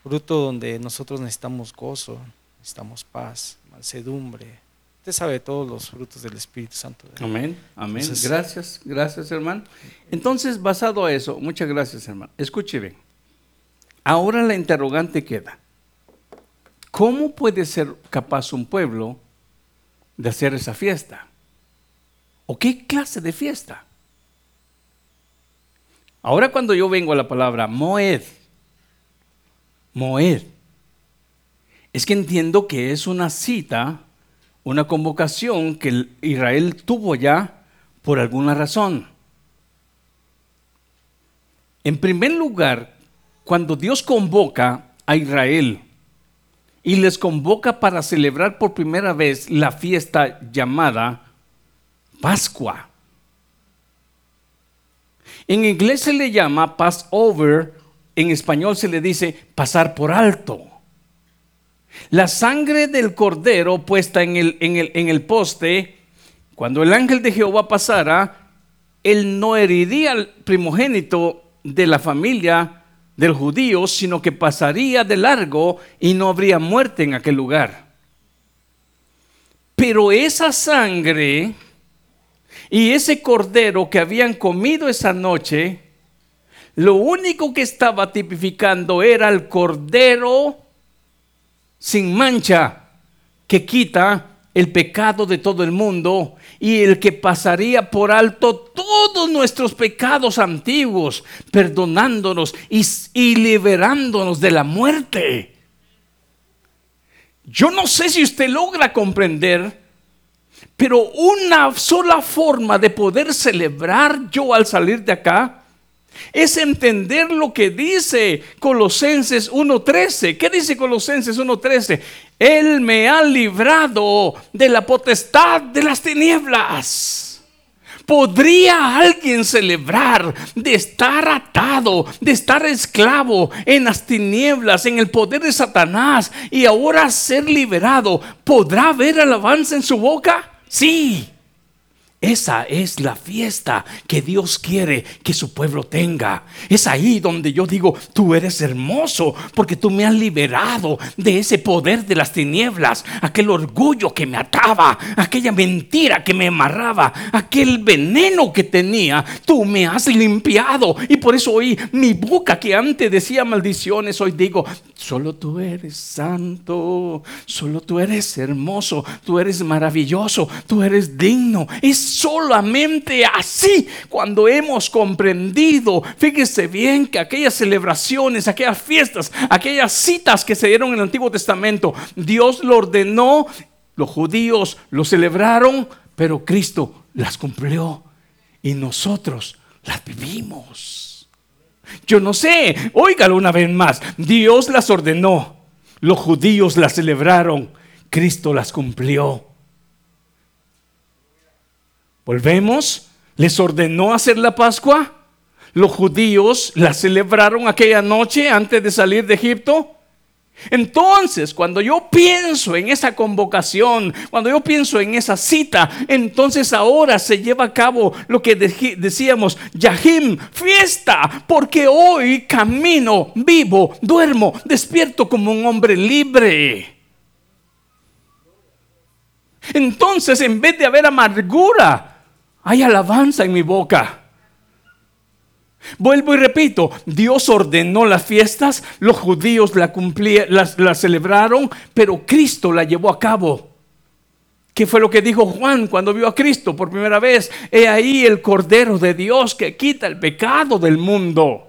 fruto donde nosotros necesitamos gozo, necesitamos paz, mansedumbre. Usted sabe todos los frutos del Espíritu Santo. Amén, amén. gracias, gracias hermano. Entonces, basado a eso, muchas gracias hermano. Escuche bien. Ahora la interrogante queda. ¿Cómo puede ser capaz un pueblo de hacer esa fiesta? ¿O qué clase de fiesta? Ahora cuando yo vengo a la palabra Moed, Moed, es que entiendo que es una cita, una convocación que Israel tuvo ya por alguna razón. En primer lugar, cuando Dios convoca a Israel y les convoca para celebrar por primera vez la fiesta llamada Pascua. En inglés se le llama Passover, en español se le dice pasar por alto. La sangre del cordero puesta en el, en el, en el poste, cuando el ángel de Jehová pasara, él no heriría al primogénito de la familia del judío, sino que pasaría de largo y no habría muerte en aquel lugar. Pero esa sangre y ese cordero que habían comido esa noche, lo único que estaba tipificando era el cordero sin mancha que quita el pecado de todo el mundo y el que pasaría por alto todos nuestros pecados antiguos, perdonándonos y, liberándonos de la muerte. Yo no sé si usted logra comprender, pero una sola forma de poder celebrar yo al salir de acá es entender lo que dice Colosenses 1.13. ¿Qué dice Colosenses 1.13? Él me ha librado de la potestad de las tinieblas. ¿Podría alguien celebrar de estar atado, de estar esclavo en las tinieblas, en el poder de Satanás y ahora ser liberado? ¿Podrá haber alabanza en su boca? Sí. Esa es la fiesta que Dios quiere que su pueblo tenga. Es ahí donde yo digo, tú eres hermoso porque tú me has liberado de ese poder de las tinieblas, aquel orgullo que me ataba, aquella mentira que me amarraba, aquel veneno que tenía. Tú me has limpiado y por eso hoy mi boca que antes decía maldiciones, hoy digo, solo tú eres santo, solo tú eres hermoso, tú eres maravilloso, tú eres digno. Es solamente así cuando hemos comprendido, fíjese bien que aquellas celebraciones, aquellas fiestas, aquellas citas que se dieron en el Antiguo Testamento, Dios lo ordenó, los judíos lo celebraron, pero Cristo las cumplió y nosotros las vivimos. Yo no sé, óigalo una vez más, Dios las ordenó, los judíos las celebraron, Cristo las cumplió. Volvemos, les ordenó hacer la Pascua. Los judíos la celebraron aquella noche antes de salir de Egipto. Entonces, cuando yo pienso en esa convocación, cuando yo pienso en esa cita, entonces ahora se lleva a cabo lo que decíamos, Yahim, fiesta, porque hoy camino, vivo, duermo, despierto como un hombre libre. Entonces, en vez de haber amargura, hay alabanza en mi boca. Vuelvo y repito, Dios ordenó las fiestas, los judíos la las, las celebraron, pero Cristo la llevó a cabo. ¿Qué fue lo que dijo Juan cuando vio a Cristo por primera vez? He ahí el Cordero de Dios que quita el pecado del mundo.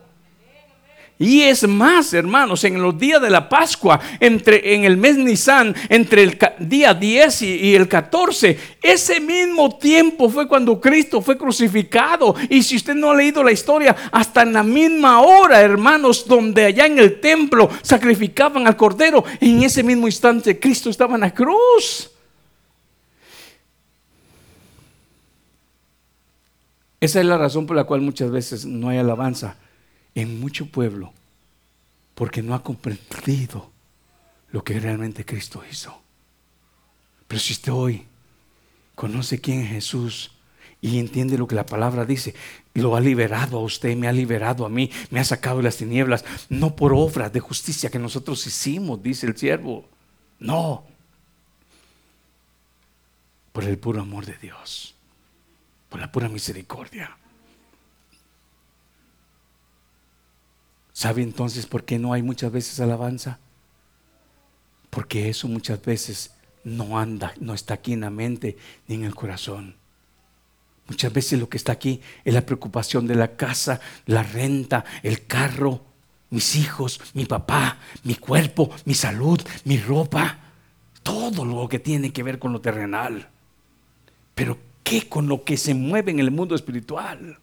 Y es más, hermanos, en los días de la Pascua, entre, en el mes Nisan, entre el día 10 y, el 14, ese mismo tiempo fue cuando Cristo fue crucificado. Y si usted no ha leído la historia, hasta en la misma hora, hermanos, donde allá en el templo sacrificaban al cordero, en ese mismo instante Cristo estaba en la cruz. Esa es la razón por la cual muchas veces no hay alabanza en mucho pueblo porque no ha comprendido lo que realmente Cristo hizo. Pero si usted hoy conoce quién es Jesús y entiende lo que la palabra dice, lo ha liberado a usted, me ha liberado a mí, me ha sacado de las tinieblas, no por obras de justicia que nosotros hicimos, dice el siervo, no, por el puro amor de Dios, por la pura misericordia. ¿Sabe entonces por qué no hay muchas veces alabanza? Porque eso muchas veces no anda, no está aquí en la mente ni en el corazón. Muchas veces lo que está aquí es la preocupación de la casa, la renta, el carro, mis hijos, mi papá, mi cuerpo, mi salud, mi ropa, todo lo que tiene que ver con lo terrenal. Pero ¿qué con lo que se mueve en el mundo espiritual?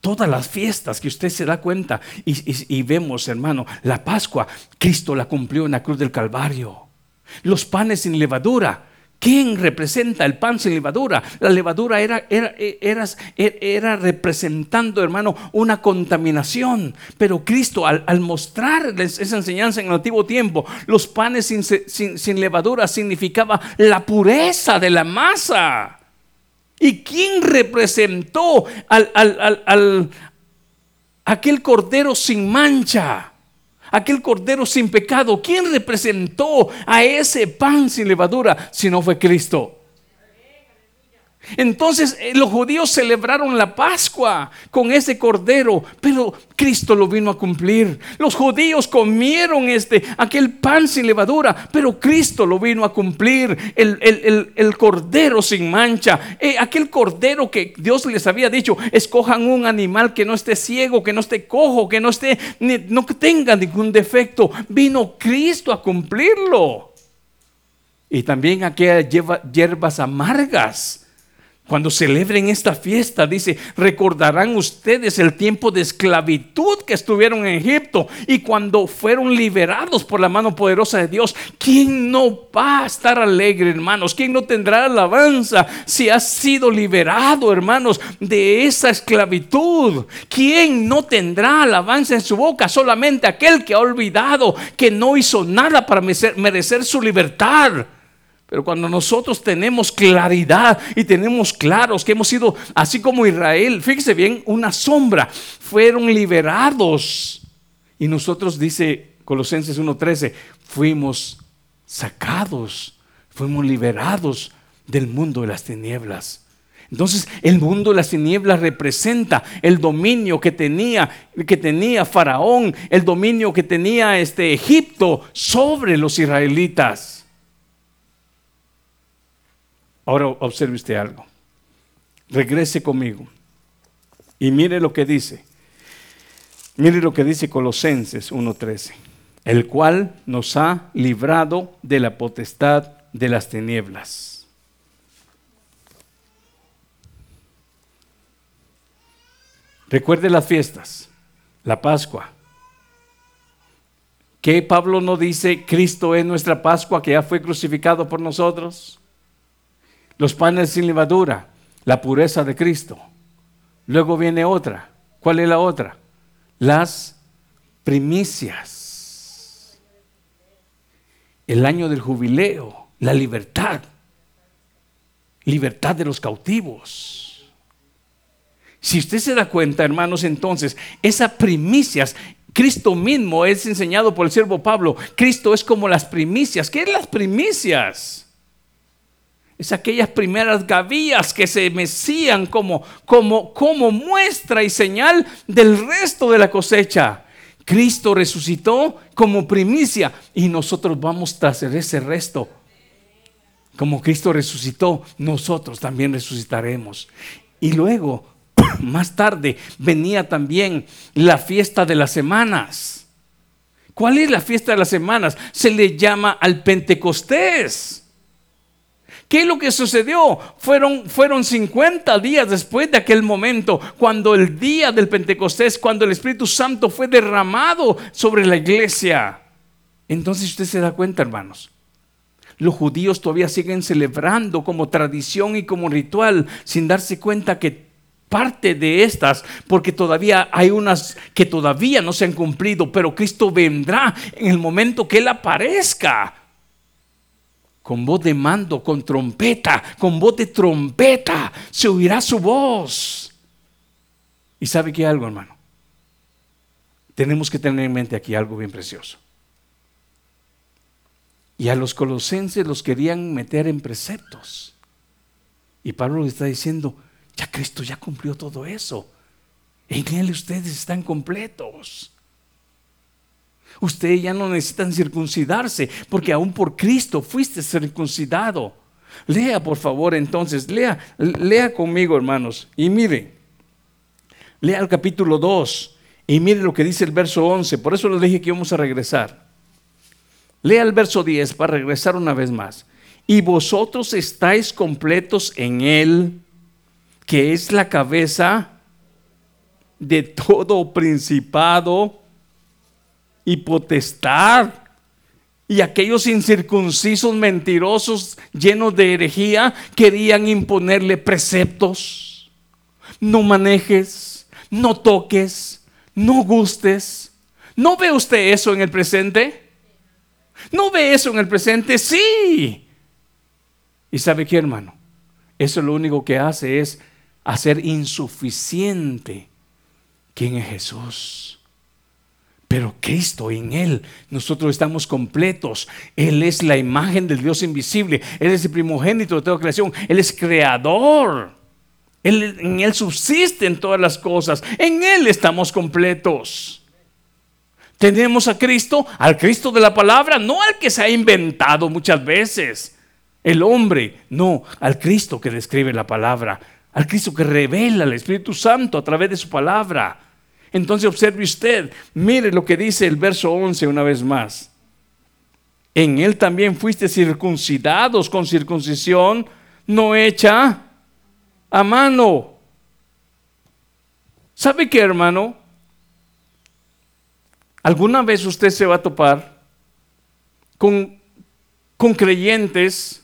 Todas las fiestas que usted se da cuenta y, vemos, hermano, la Pascua, Cristo la cumplió en la cruz del Calvario. Los panes sin levadura, ¿Quién representa el pan sin levadura? La levadura era, era, era, era representando, hermano, una contaminación. Pero Cristo, al, al, mostrarles esa enseñanza en el antiguo tiempo, los panes sin, sin, sin levadura significaba la pureza de la masa. ¿Y quién representó al, al, aquel cordero sin mancha? Aquel cordero sin pecado. ¿Quién representó a ese pan sin levadura si no fue Cristo? Entonces eh, los judíos celebraron la Pascua con ese cordero, pero Cristo lo vino a cumplir. Los judíos comieron este, aquel pan sin levadura, pero Cristo lo vino a cumplir. El, cordero sin mancha, eh, aquel cordero que Dios les había dicho, escojan un animal que no esté ciego, que no esté cojo, que no esté, no tenga ningún defecto. Vino Cristo a cumplirlo. Y también aquellas hierbas amargas cuando celebren esta fiesta, dice, recordarán ustedes el tiempo de esclavitud que estuvieron en Egipto y cuando fueron liberados por la mano poderosa de Dios. ¿Quién no va a estar alegre, hermanos? ¿Quién no tendrá alabanza si ha sido liberado, hermanos, de esa esclavitud? ¿Quién no tendrá alabanza en su boca? Solamente aquel que ha olvidado que no hizo nada para merecer su libertad. Pero cuando nosotros tenemos claridad y tenemos claros que hemos sido, así como Israel, fíjese bien, una sombra, fueron liberados. Y nosotros, dice Colosenses 1.13, fuimos sacados, fuimos liberados del mundo de las tinieblas. Entonces, el mundo de las tinieblas representa el dominio que tenía, que tenía Faraón, el dominio que tenía este Egipto sobre los israelitas. Ahora observe usted algo. Regrese conmigo y mire lo que dice. Mire lo que dice Colosenses 1.13, el cual nos ha librado de la potestad de las tinieblas. Recuerde las fiestas, la Pascua. que Pablo no dice, Cristo es nuestra Pascua que ya fue crucificado por nosotros. Los panes sin levadura, la pureza de Cristo. Luego viene otra. ¿Cuál es la otra? Las primicias. El año del jubileo, la libertad. Libertad de los cautivos. Si usted se da cuenta, hermanos, entonces, esas primicias Cristo mismo es enseñado por el siervo Pablo. Cristo es como las primicias. ¿Qué es las primicias? Es aquellas primeras gavillas que se mecían como, como, como muestra y señal del resto de la cosecha. Cristo resucitó como primicia y nosotros vamos tras ese resto. Como Cristo resucitó, nosotros también resucitaremos. Y luego más tarde venía también la fiesta de las semanas. ¿Cuál es la fiesta de las semanas? Se le llama al Pentecostés. ¿Qué es lo que sucedió? Fueron, fueron 50 días después de aquel momento, cuando el día del Pentecostés, cuando el Espíritu Santo fue derramado sobre la iglesia. Entonces usted se da cuenta, hermanos. Los judíos todavía siguen celebrando como tradición y como ritual, sin darse cuenta que parte de estas, porque todavía hay unas que todavía no se han cumplido, pero Cristo vendrá en el momento que Él aparezca. Con voz de mando, con trompeta, con voz de trompeta, se oirá su voz. ¿Y sabe qué algo, hermano? Tenemos que tener en mente aquí algo bien precioso. Y a los colosenses los querían meter en preceptos. Y Pablo le está diciendo, ya Cristo ya cumplió todo eso. En Él ustedes están completos. Ustedes ya no necesitan circuncidarse, porque aún por Cristo fuiste circuncidado. Lea, por favor, entonces, lea, lea conmigo, hermanos, y mire, lea el capítulo 2 y mire lo que dice el verso 11. Por eso les dije que íbamos a regresar. Lea el verso 10 para regresar una vez más. Y vosotros estáis completos en Él que es la cabeza de todo principado y potestad. Y aquellos incircuncisos mentirosos llenos de herejía querían imponerle preceptos. No manejes, no toques, no gustes. ¿No ve usted eso en el presente? ¿No ve eso en el presente? Sí. ¿Y sabe qué, hermano? Eso lo único que hace es hacer insuficiente quién es Jesús. Pero Cristo en Él, nosotros estamos completos. Él es la imagen del Dios invisible. Él es el primogénito de toda creación. Él es creador. Él, en Él subsisten todas las cosas. En Él estamos completos. Tenemos a Cristo, al Cristo de la palabra, no al que se ha inventado muchas veces. El hombre, no, al Cristo que describe la palabra al Cristo que revela el Espíritu Santo a través de su palabra. Entonces observe usted, mire lo que dice el verso 11 una vez más. En él también fuiste circuncidados con circuncisión no hecha a mano. ¿Sabe qué, hermano? ¿Alguna vez usted se va a topar con, con creyentes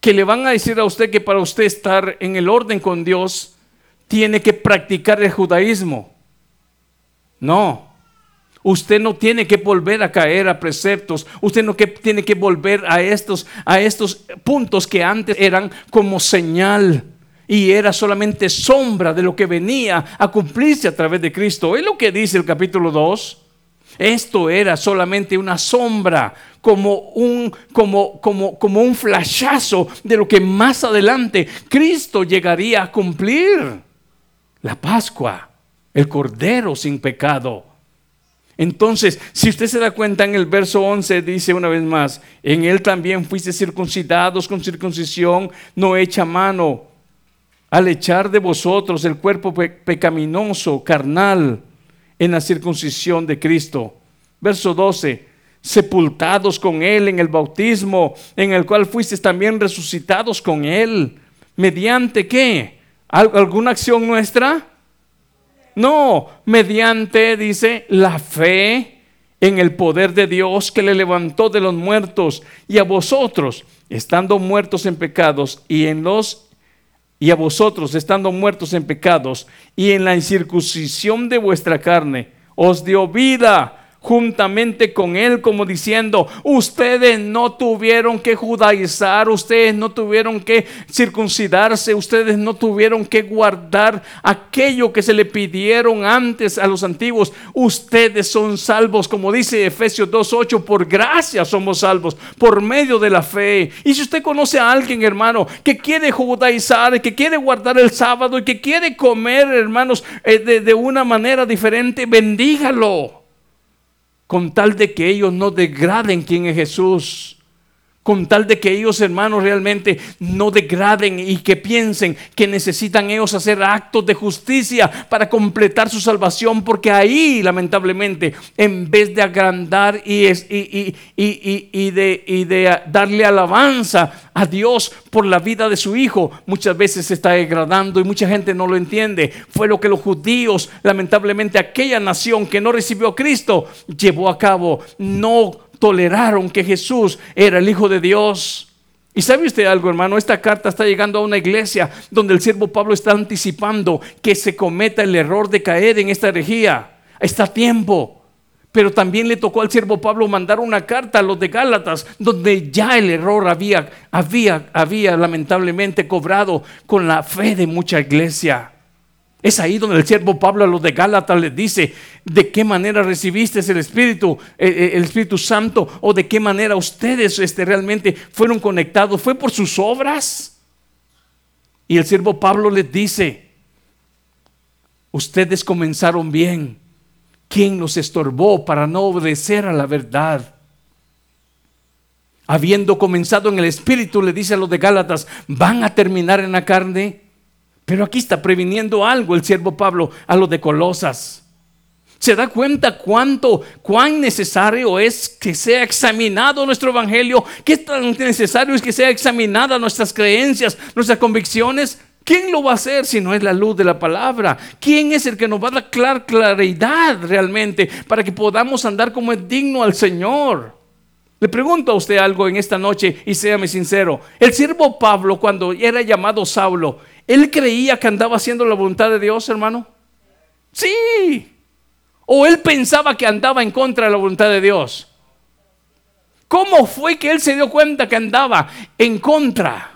que le van a decir a usted que para usted estar en el orden con Dios, tiene que practicar el judaísmo. No. Usted no tiene que volver a caer a preceptos. Usted no que, tiene que volver a estos, a estos puntos que antes eran como señal y era solamente sombra de lo que venía a cumplirse a través de Cristo. Es lo que dice el capítulo 2. Esto era solamente una sombra, como un, como, como, como un flashazo de lo que más adelante Cristo llegaría a cumplir. La Pascua, el Cordero sin pecado. Entonces, si usted se da cuenta en el verso 11, dice una vez más, en él también fuiste circuncidados con circuncisión no hecha mano, al echar de vosotros el cuerpo pecaminoso, carnal, en la circuncisión de Cristo. Verso 12, sepultados con Él en el bautismo, en el cual fuisteis también resucitados con Él. ¿Mediante qué? ¿Alguna acción nuestra? No, mediante, dice, la fe en el poder de Dios que le levantó de los muertos, y a vosotros, estando muertos en pecados y en los y a vosotros, estando muertos en pecados y en la incircuncisión de vuestra carne, os dio vida juntamente con él, como diciendo, ustedes no tuvieron que judaizar, ustedes no tuvieron que circuncidarse, ustedes no tuvieron que guardar aquello que se le pidieron antes a los antiguos, ustedes son salvos, como dice Efesios 2.8, por gracia somos salvos, por medio de la fe. Y si usted conoce a alguien, hermano, que quiere judaizar, que quiere guardar el sábado y que quiere comer, hermanos, eh, de, de una manera diferente, bendígalo con tal de que ellos no degraden quién es Jesús con tal de que ellos, hermanos, realmente no degraden y que piensen que necesitan ellos hacer actos de justicia para completar su salvación, porque ahí, lamentablemente, en vez de agrandar y, de darle alabanza a Dios por la vida de su hijo, muchas veces se está degradando y mucha gente no lo entiende. Fue lo que los judíos, lamentablemente, aquella nación que no recibió a Cristo, llevó a cabo. No toleraron que Jesús era el Hijo de Dios. Y sabe usted algo, hermano, esta carta está llegando a una iglesia donde el siervo Pablo está anticipando que se cometa el error de caer en esta herejía. Está tiempo. Pero también le tocó al siervo Pablo mandar una carta a los de Gálatas, donde ya el error había, había, había lamentablemente cobrado con la fe de mucha iglesia. Es ahí donde el siervo Pablo a los de Gálatas les dice de qué manera recibiste el Espíritu, eh, eh, el Espíritu Santo, o de qué manera ustedes este, realmente fueron conectados. ¿Fue por sus obras? Y el siervo Pablo les dice, ustedes comenzaron bien. ¿Quién los estorbó para no obedecer a la verdad? Habiendo comenzado en el Espíritu, le dice a los de Gálatas, ¿van a terminar en la carne? Pero aquí está previniendo algo el siervo Pablo a los de Colosas. ¿Se da cuenta cuánto, cuán necesario es que sea examinado nuestro evangelio? ¿Qué tan necesario es que sea examinada nuestras creencias, nuestras convicciones? ¿Quién lo va a hacer si no es la luz de la palabra? ¿Quién es el que nos va a dar clar, claridad realmente para que podamos andar como es digno al Señor? Le pregunto a usted algo en esta noche y séame sincero. El siervo Pablo, cuando era llamado Saulo, ¿Él creía que andaba haciendo la voluntad de Dios, hermano? Sí. ¿O él pensaba que andaba en contra de la voluntad de Dios? ¿Cómo fue que él se dio cuenta que andaba en contra?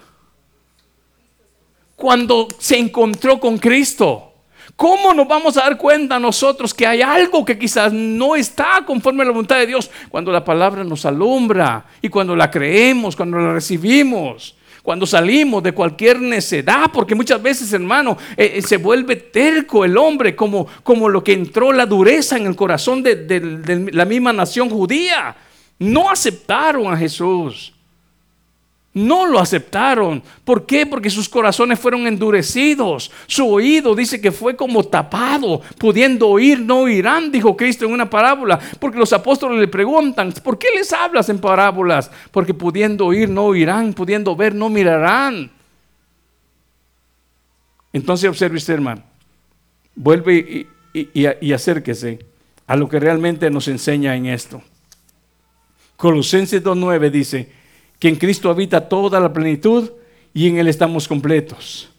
Cuando se encontró con Cristo. ¿Cómo nos vamos a dar cuenta nosotros que hay algo que quizás no está conforme a la voluntad de Dios? Cuando la palabra nos alumbra y cuando la creemos, cuando la recibimos. Cuando salimos de cualquier necedad, porque muchas veces, hermano, eh, eh, se vuelve terco el hombre, como, como lo que entró la dureza en el corazón de la misma nación judía. No aceptaron a Jesús. No lo aceptaron. ¿Por qué? Porque sus corazones fueron endurecidos. Su oído dice que fue como tapado. Pudiendo oír, no oirán, dijo Cristo en una parábola. Porque los apóstoles le preguntan, ¿por qué les hablas en parábolas? Porque pudiendo oír, no oirán. Pudiendo ver, no mirarán. Entonces observe usted, hermano. Vuelve y, y acérquese a lo que realmente nos enseña en esto. Colosenses 2.9 dice, que en Cristo habita toda la plenitud y en Él estamos completos.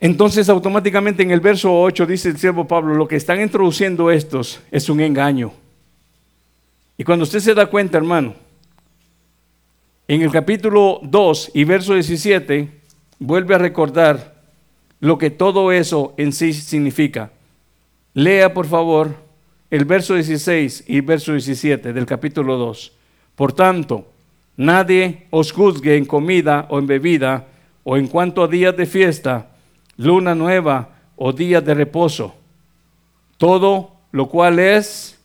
Entonces automáticamente en el verso 8 dice el siervo Pablo, lo que están introduciendo estos es un engaño. Y cuando usted se da cuenta, hermano, en el capítulo 2 y verso 17, vuelve a recordar lo que todo eso en sí significa. Lea, por favor, el verso 16 y verso 17 del capítulo 2. Por tanto, Nadie os juzgue en comida o en bebida, o en cuanto a días de fiesta, luna nueva o días de reposo. Todo lo cual es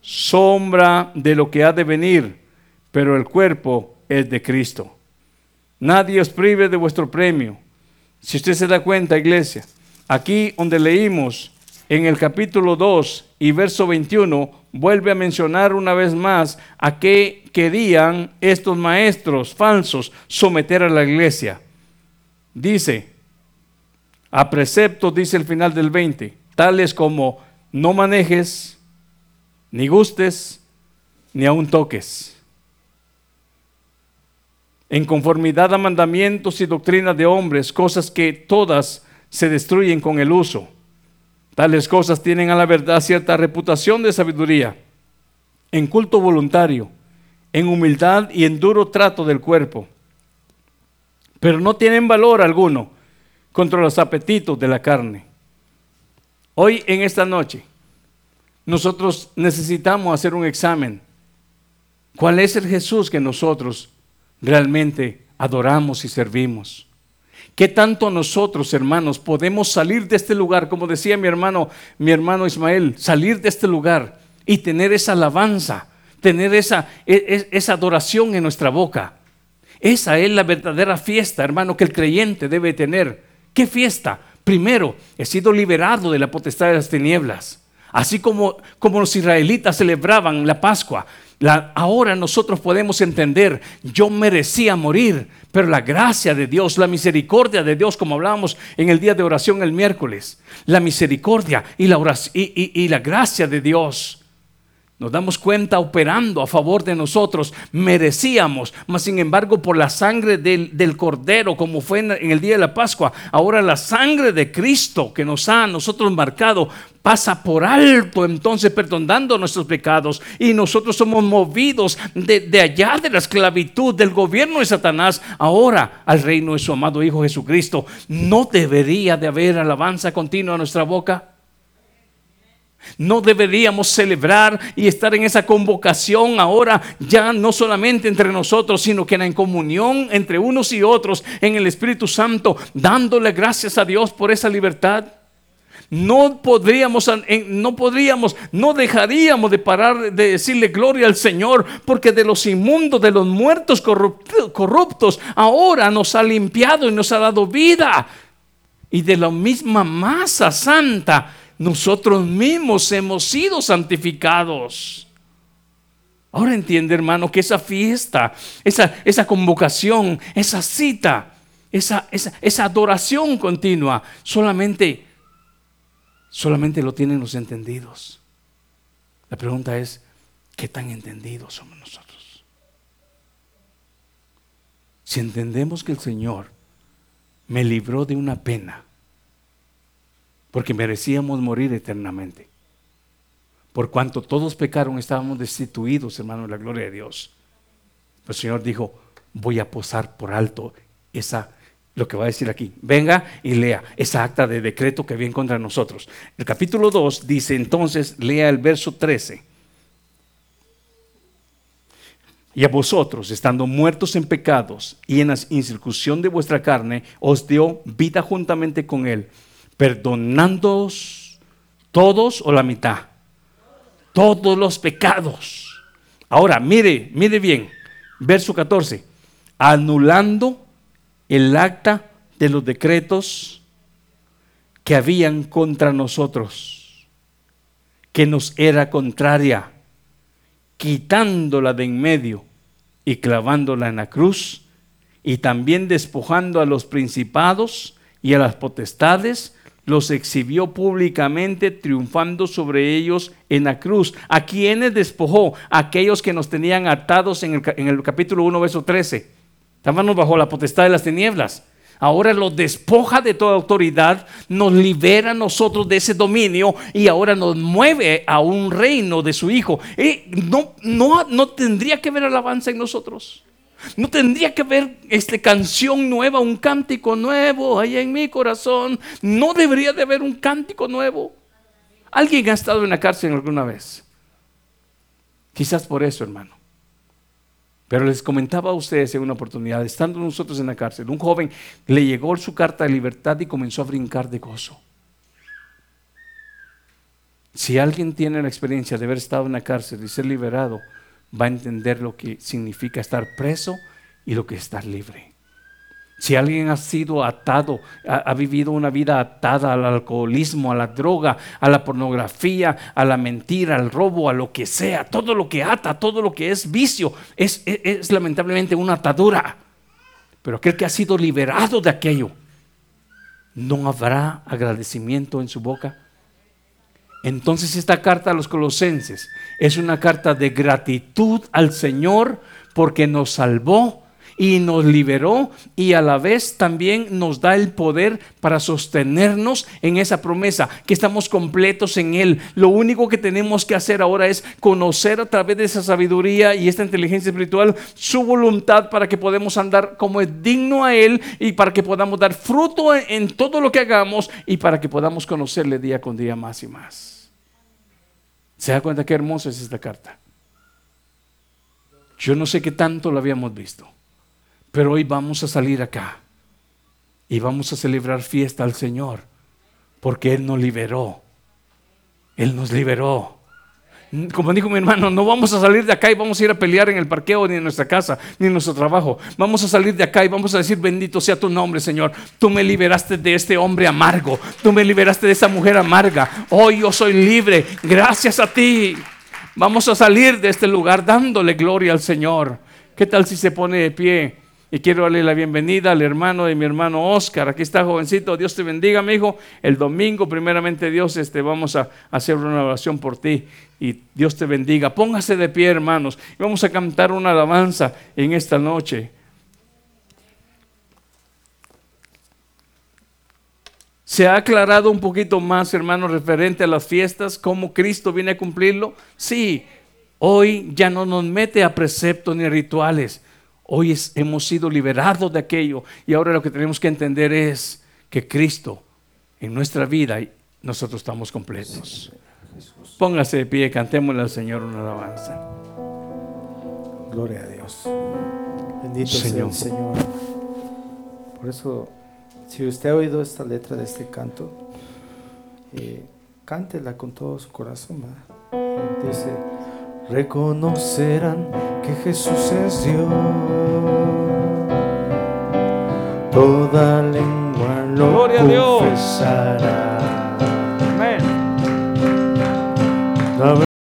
sombra de lo que ha de venir, pero el cuerpo es de Cristo. Nadie os prive de vuestro premio. Si usted se da cuenta, iglesia, aquí donde leímos en el capítulo 2 y verso 21, vuelve a mencionar una vez más a qué querían estos maestros falsos someter a la iglesia. Dice, a preceptos, dice el final del 20, tales como no manejes, ni gustes, ni aun toques. En conformidad a mandamientos y doctrinas de hombres, cosas que todas se destruyen con el uso. Tales cosas tienen a la verdad cierta reputación de sabiduría, en culto voluntario, en humildad y en duro trato del cuerpo, pero no tienen valor alguno contra los apetitos de la carne. Hoy en esta noche nosotros necesitamos hacer un examen. ¿Cuál es el Jesús que nosotros realmente adoramos y servimos? ¿Qué tanto nosotros, hermanos, podemos salir de este lugar, como decía mi hermano, mi hermano Ismael, salir de este lugar y tener esa alabanza, tener esa, e, e, esa adoración en nuestra boca? Esa es la verdadera fiesta, hermano, que el creyente debe tener. ¿Qué fiesta? Primero, he sido liberado de la potestad de las tinieblas. Así como, como los israelitas celebraban la Pascua, ahora nosotros podemos entender, yo merecía morir, pero la gracia de Dios, la misericordia de Dios, como hablábamos en el día de oración el miércoles, la misericordia y la, y la gracia de Dios nos damos cuenta operando a favor de nosotros. Merecíamos, mas sin embargo por la sangre del, Cordero, como fue en, en, el día de la Pascua, ahora la sangre de Cristo que nos ha nosotros marcado pasa por alto entonces perdonando nuestros pecados y nosotros somos movidos de, allá de la esclavitud del gobierno de Satanás ahora al reino de su amado Hijo Jesucristo. ¿No debería de haber alabanza continua a nuestra boca? No deberíamos celebrar y estar en esa convocación ahora ya no solamente entre nosotros, sino que en comunión entre unos y otros en el Espíritu Santo, dándole gracias a Dios por esa libertad. No podríamos, no podríamos, no dejaríamos de parar de decirle gloria al Señor, porque de los inmundos, de los muertos corruptos, ahora nos ha limpiado y nos ha dado vida. Y de la misma masa santa nosotros mismos hemos sido santificados. Ahora entiende, hermano, que esa fiesta, esa, esa convocación, esa cita, esa, esa, esa adoración continua, solamente, solamente lo tienen los entendidos. La pregunta es, ¿qué tan entendidos somos nosotros? Si entendemos que el Señor me libró de una pena, porque merecíamos morir eternamente. Por cuanto todos pecaron, estábamos destituidos, hermano, de la gloria de Dios. el Señor dijo, voy a posar por alto esa, lo que va a decir aquí. Venga y lea esa acta de decreto que viene contra nosotros. El capítulo 2 dice entonces, lea el verso 13. Y a vosotros, estando muertos en pecados y en la incircuncisión de vuestra carne, os dio vida juntamente con él perdonándoos todos o la mitad. Todos los pecados. Ahora, mire, mire bien, verso 14. Anulando el acta de los decretos que habían contra nosotros, que nos era contraria, quitándola de en medio y clavándola en la cruz, y también despojando a los principados y a las potestades, los exhibió públicamente, triunfando sobre ellos en la cruz. ¿A quienes despojó? aquellos que nos tenían atados en el, capítulo 1, verso 13. Estábamos bajo la potestad de las tinieblas. Ahora los despoja de toda autoridad, nos libera a nosotros de ese dominio y ahora nos mueve a un reino de su Hijo. Eh, no, tendría que haber alabanza en nosotros. No tendría que haber esta canción nueva, un cántico nuevo ahí en mi corazón. No debería de haber un cántico nuevo. ¿Alguien ha estado en la cárcel alguna vez? Quizás por eso, hermano. Pero les comentaba a ustedes en una oportunidad, estando nosotros en la cárcel, un joven le llegó su carta de libertad y comenzó a brincar de gozo. Si alguien tiene la experiencia de haber estado en la cárcel y ser liberado, va a entender lo que significa estar preso y lo que es estar libre. Si alguien ha sido atado, ha, vivido una vida atada al alcoholismo, a la droga, a la pornografía, a la mentira, al robo, a lo que sea, todo lo que ata, todo lo que es vicio, es, lamentablemente una atadura. Pero aquel que ha sido liberado de aquello, ¿no habrá agradecimiento en su boca? Entonces esta carta a los colosenses es una carta de gratitud al Señor porque nos salvó y nos liberó y a la vez también nos da el poder para sostenernos en esa promesa, que estamos completos en Él. Lo único que tenemos que hacer ahora es conocer a través de esa sabiduría y esta inteligencia espiritual su voluntad para que podamos andar como es digno a Él y para que podamos dar fruto en todo lo que hagamos y para que podamos conocerle día con día más y más. ¿Se da cuenta qué hermosa es esta carta? Yo no sé qué tanto lo habíamos visto. Pero hoy vamos a salir acá y vamos a celebrar fiesta al Señor, porque Él nos liberó. Él nos liberó. Como dijo mi hermano, no vamos a salir de acá y vamos a ir a pelear en el parqueo, ni en nuestra casa, ni en nuestro trabajo. Vamos a salir de acá y vamos a decir, bendito sea tu nombre, Señor. Tú me liberaste de este hombre amargo. Tú me liberaste de esa mujer amarga. Hoy yo soy libre. Gracias a ti. Vamos a salir de este lugar dándole gloria al Señor. ¿Qué tal si se pone de pie? Y quiero darle la bienvenida al hermano de mi hermano Oscar. Aquí está, jovencito. Dios te bendiga, mi hijo. El domingo, primeramente, Dios, este, vamos a hacer una oración por ti. Y Dios te bendiga. Póngase de pie, hermanos. Vamos a cantar una alabanza en esta noche. ¿Se ha aclarado un poquito más, hermanos, referente a las fiestas, cómo Cristo viene a cumplirlo? Sí, hoy ya no nos mete a preceptos ni rituales Hoy hemos sido liberados de aquello y ahora lo que tenemos que entender es que Cristo en nuestra vida nosotros estamos completos. Póngase de pie, cantémosle al Señor una alabanza. Gloria a Dios. Bendito Señor. sea el Señor. Por eso, si usted ha oído esta letra de este canto, eh, cántela con todo su corazón. Dice, reconocerán que Jesús es Dios. Toda lengua lo Gloria confesará. Amén.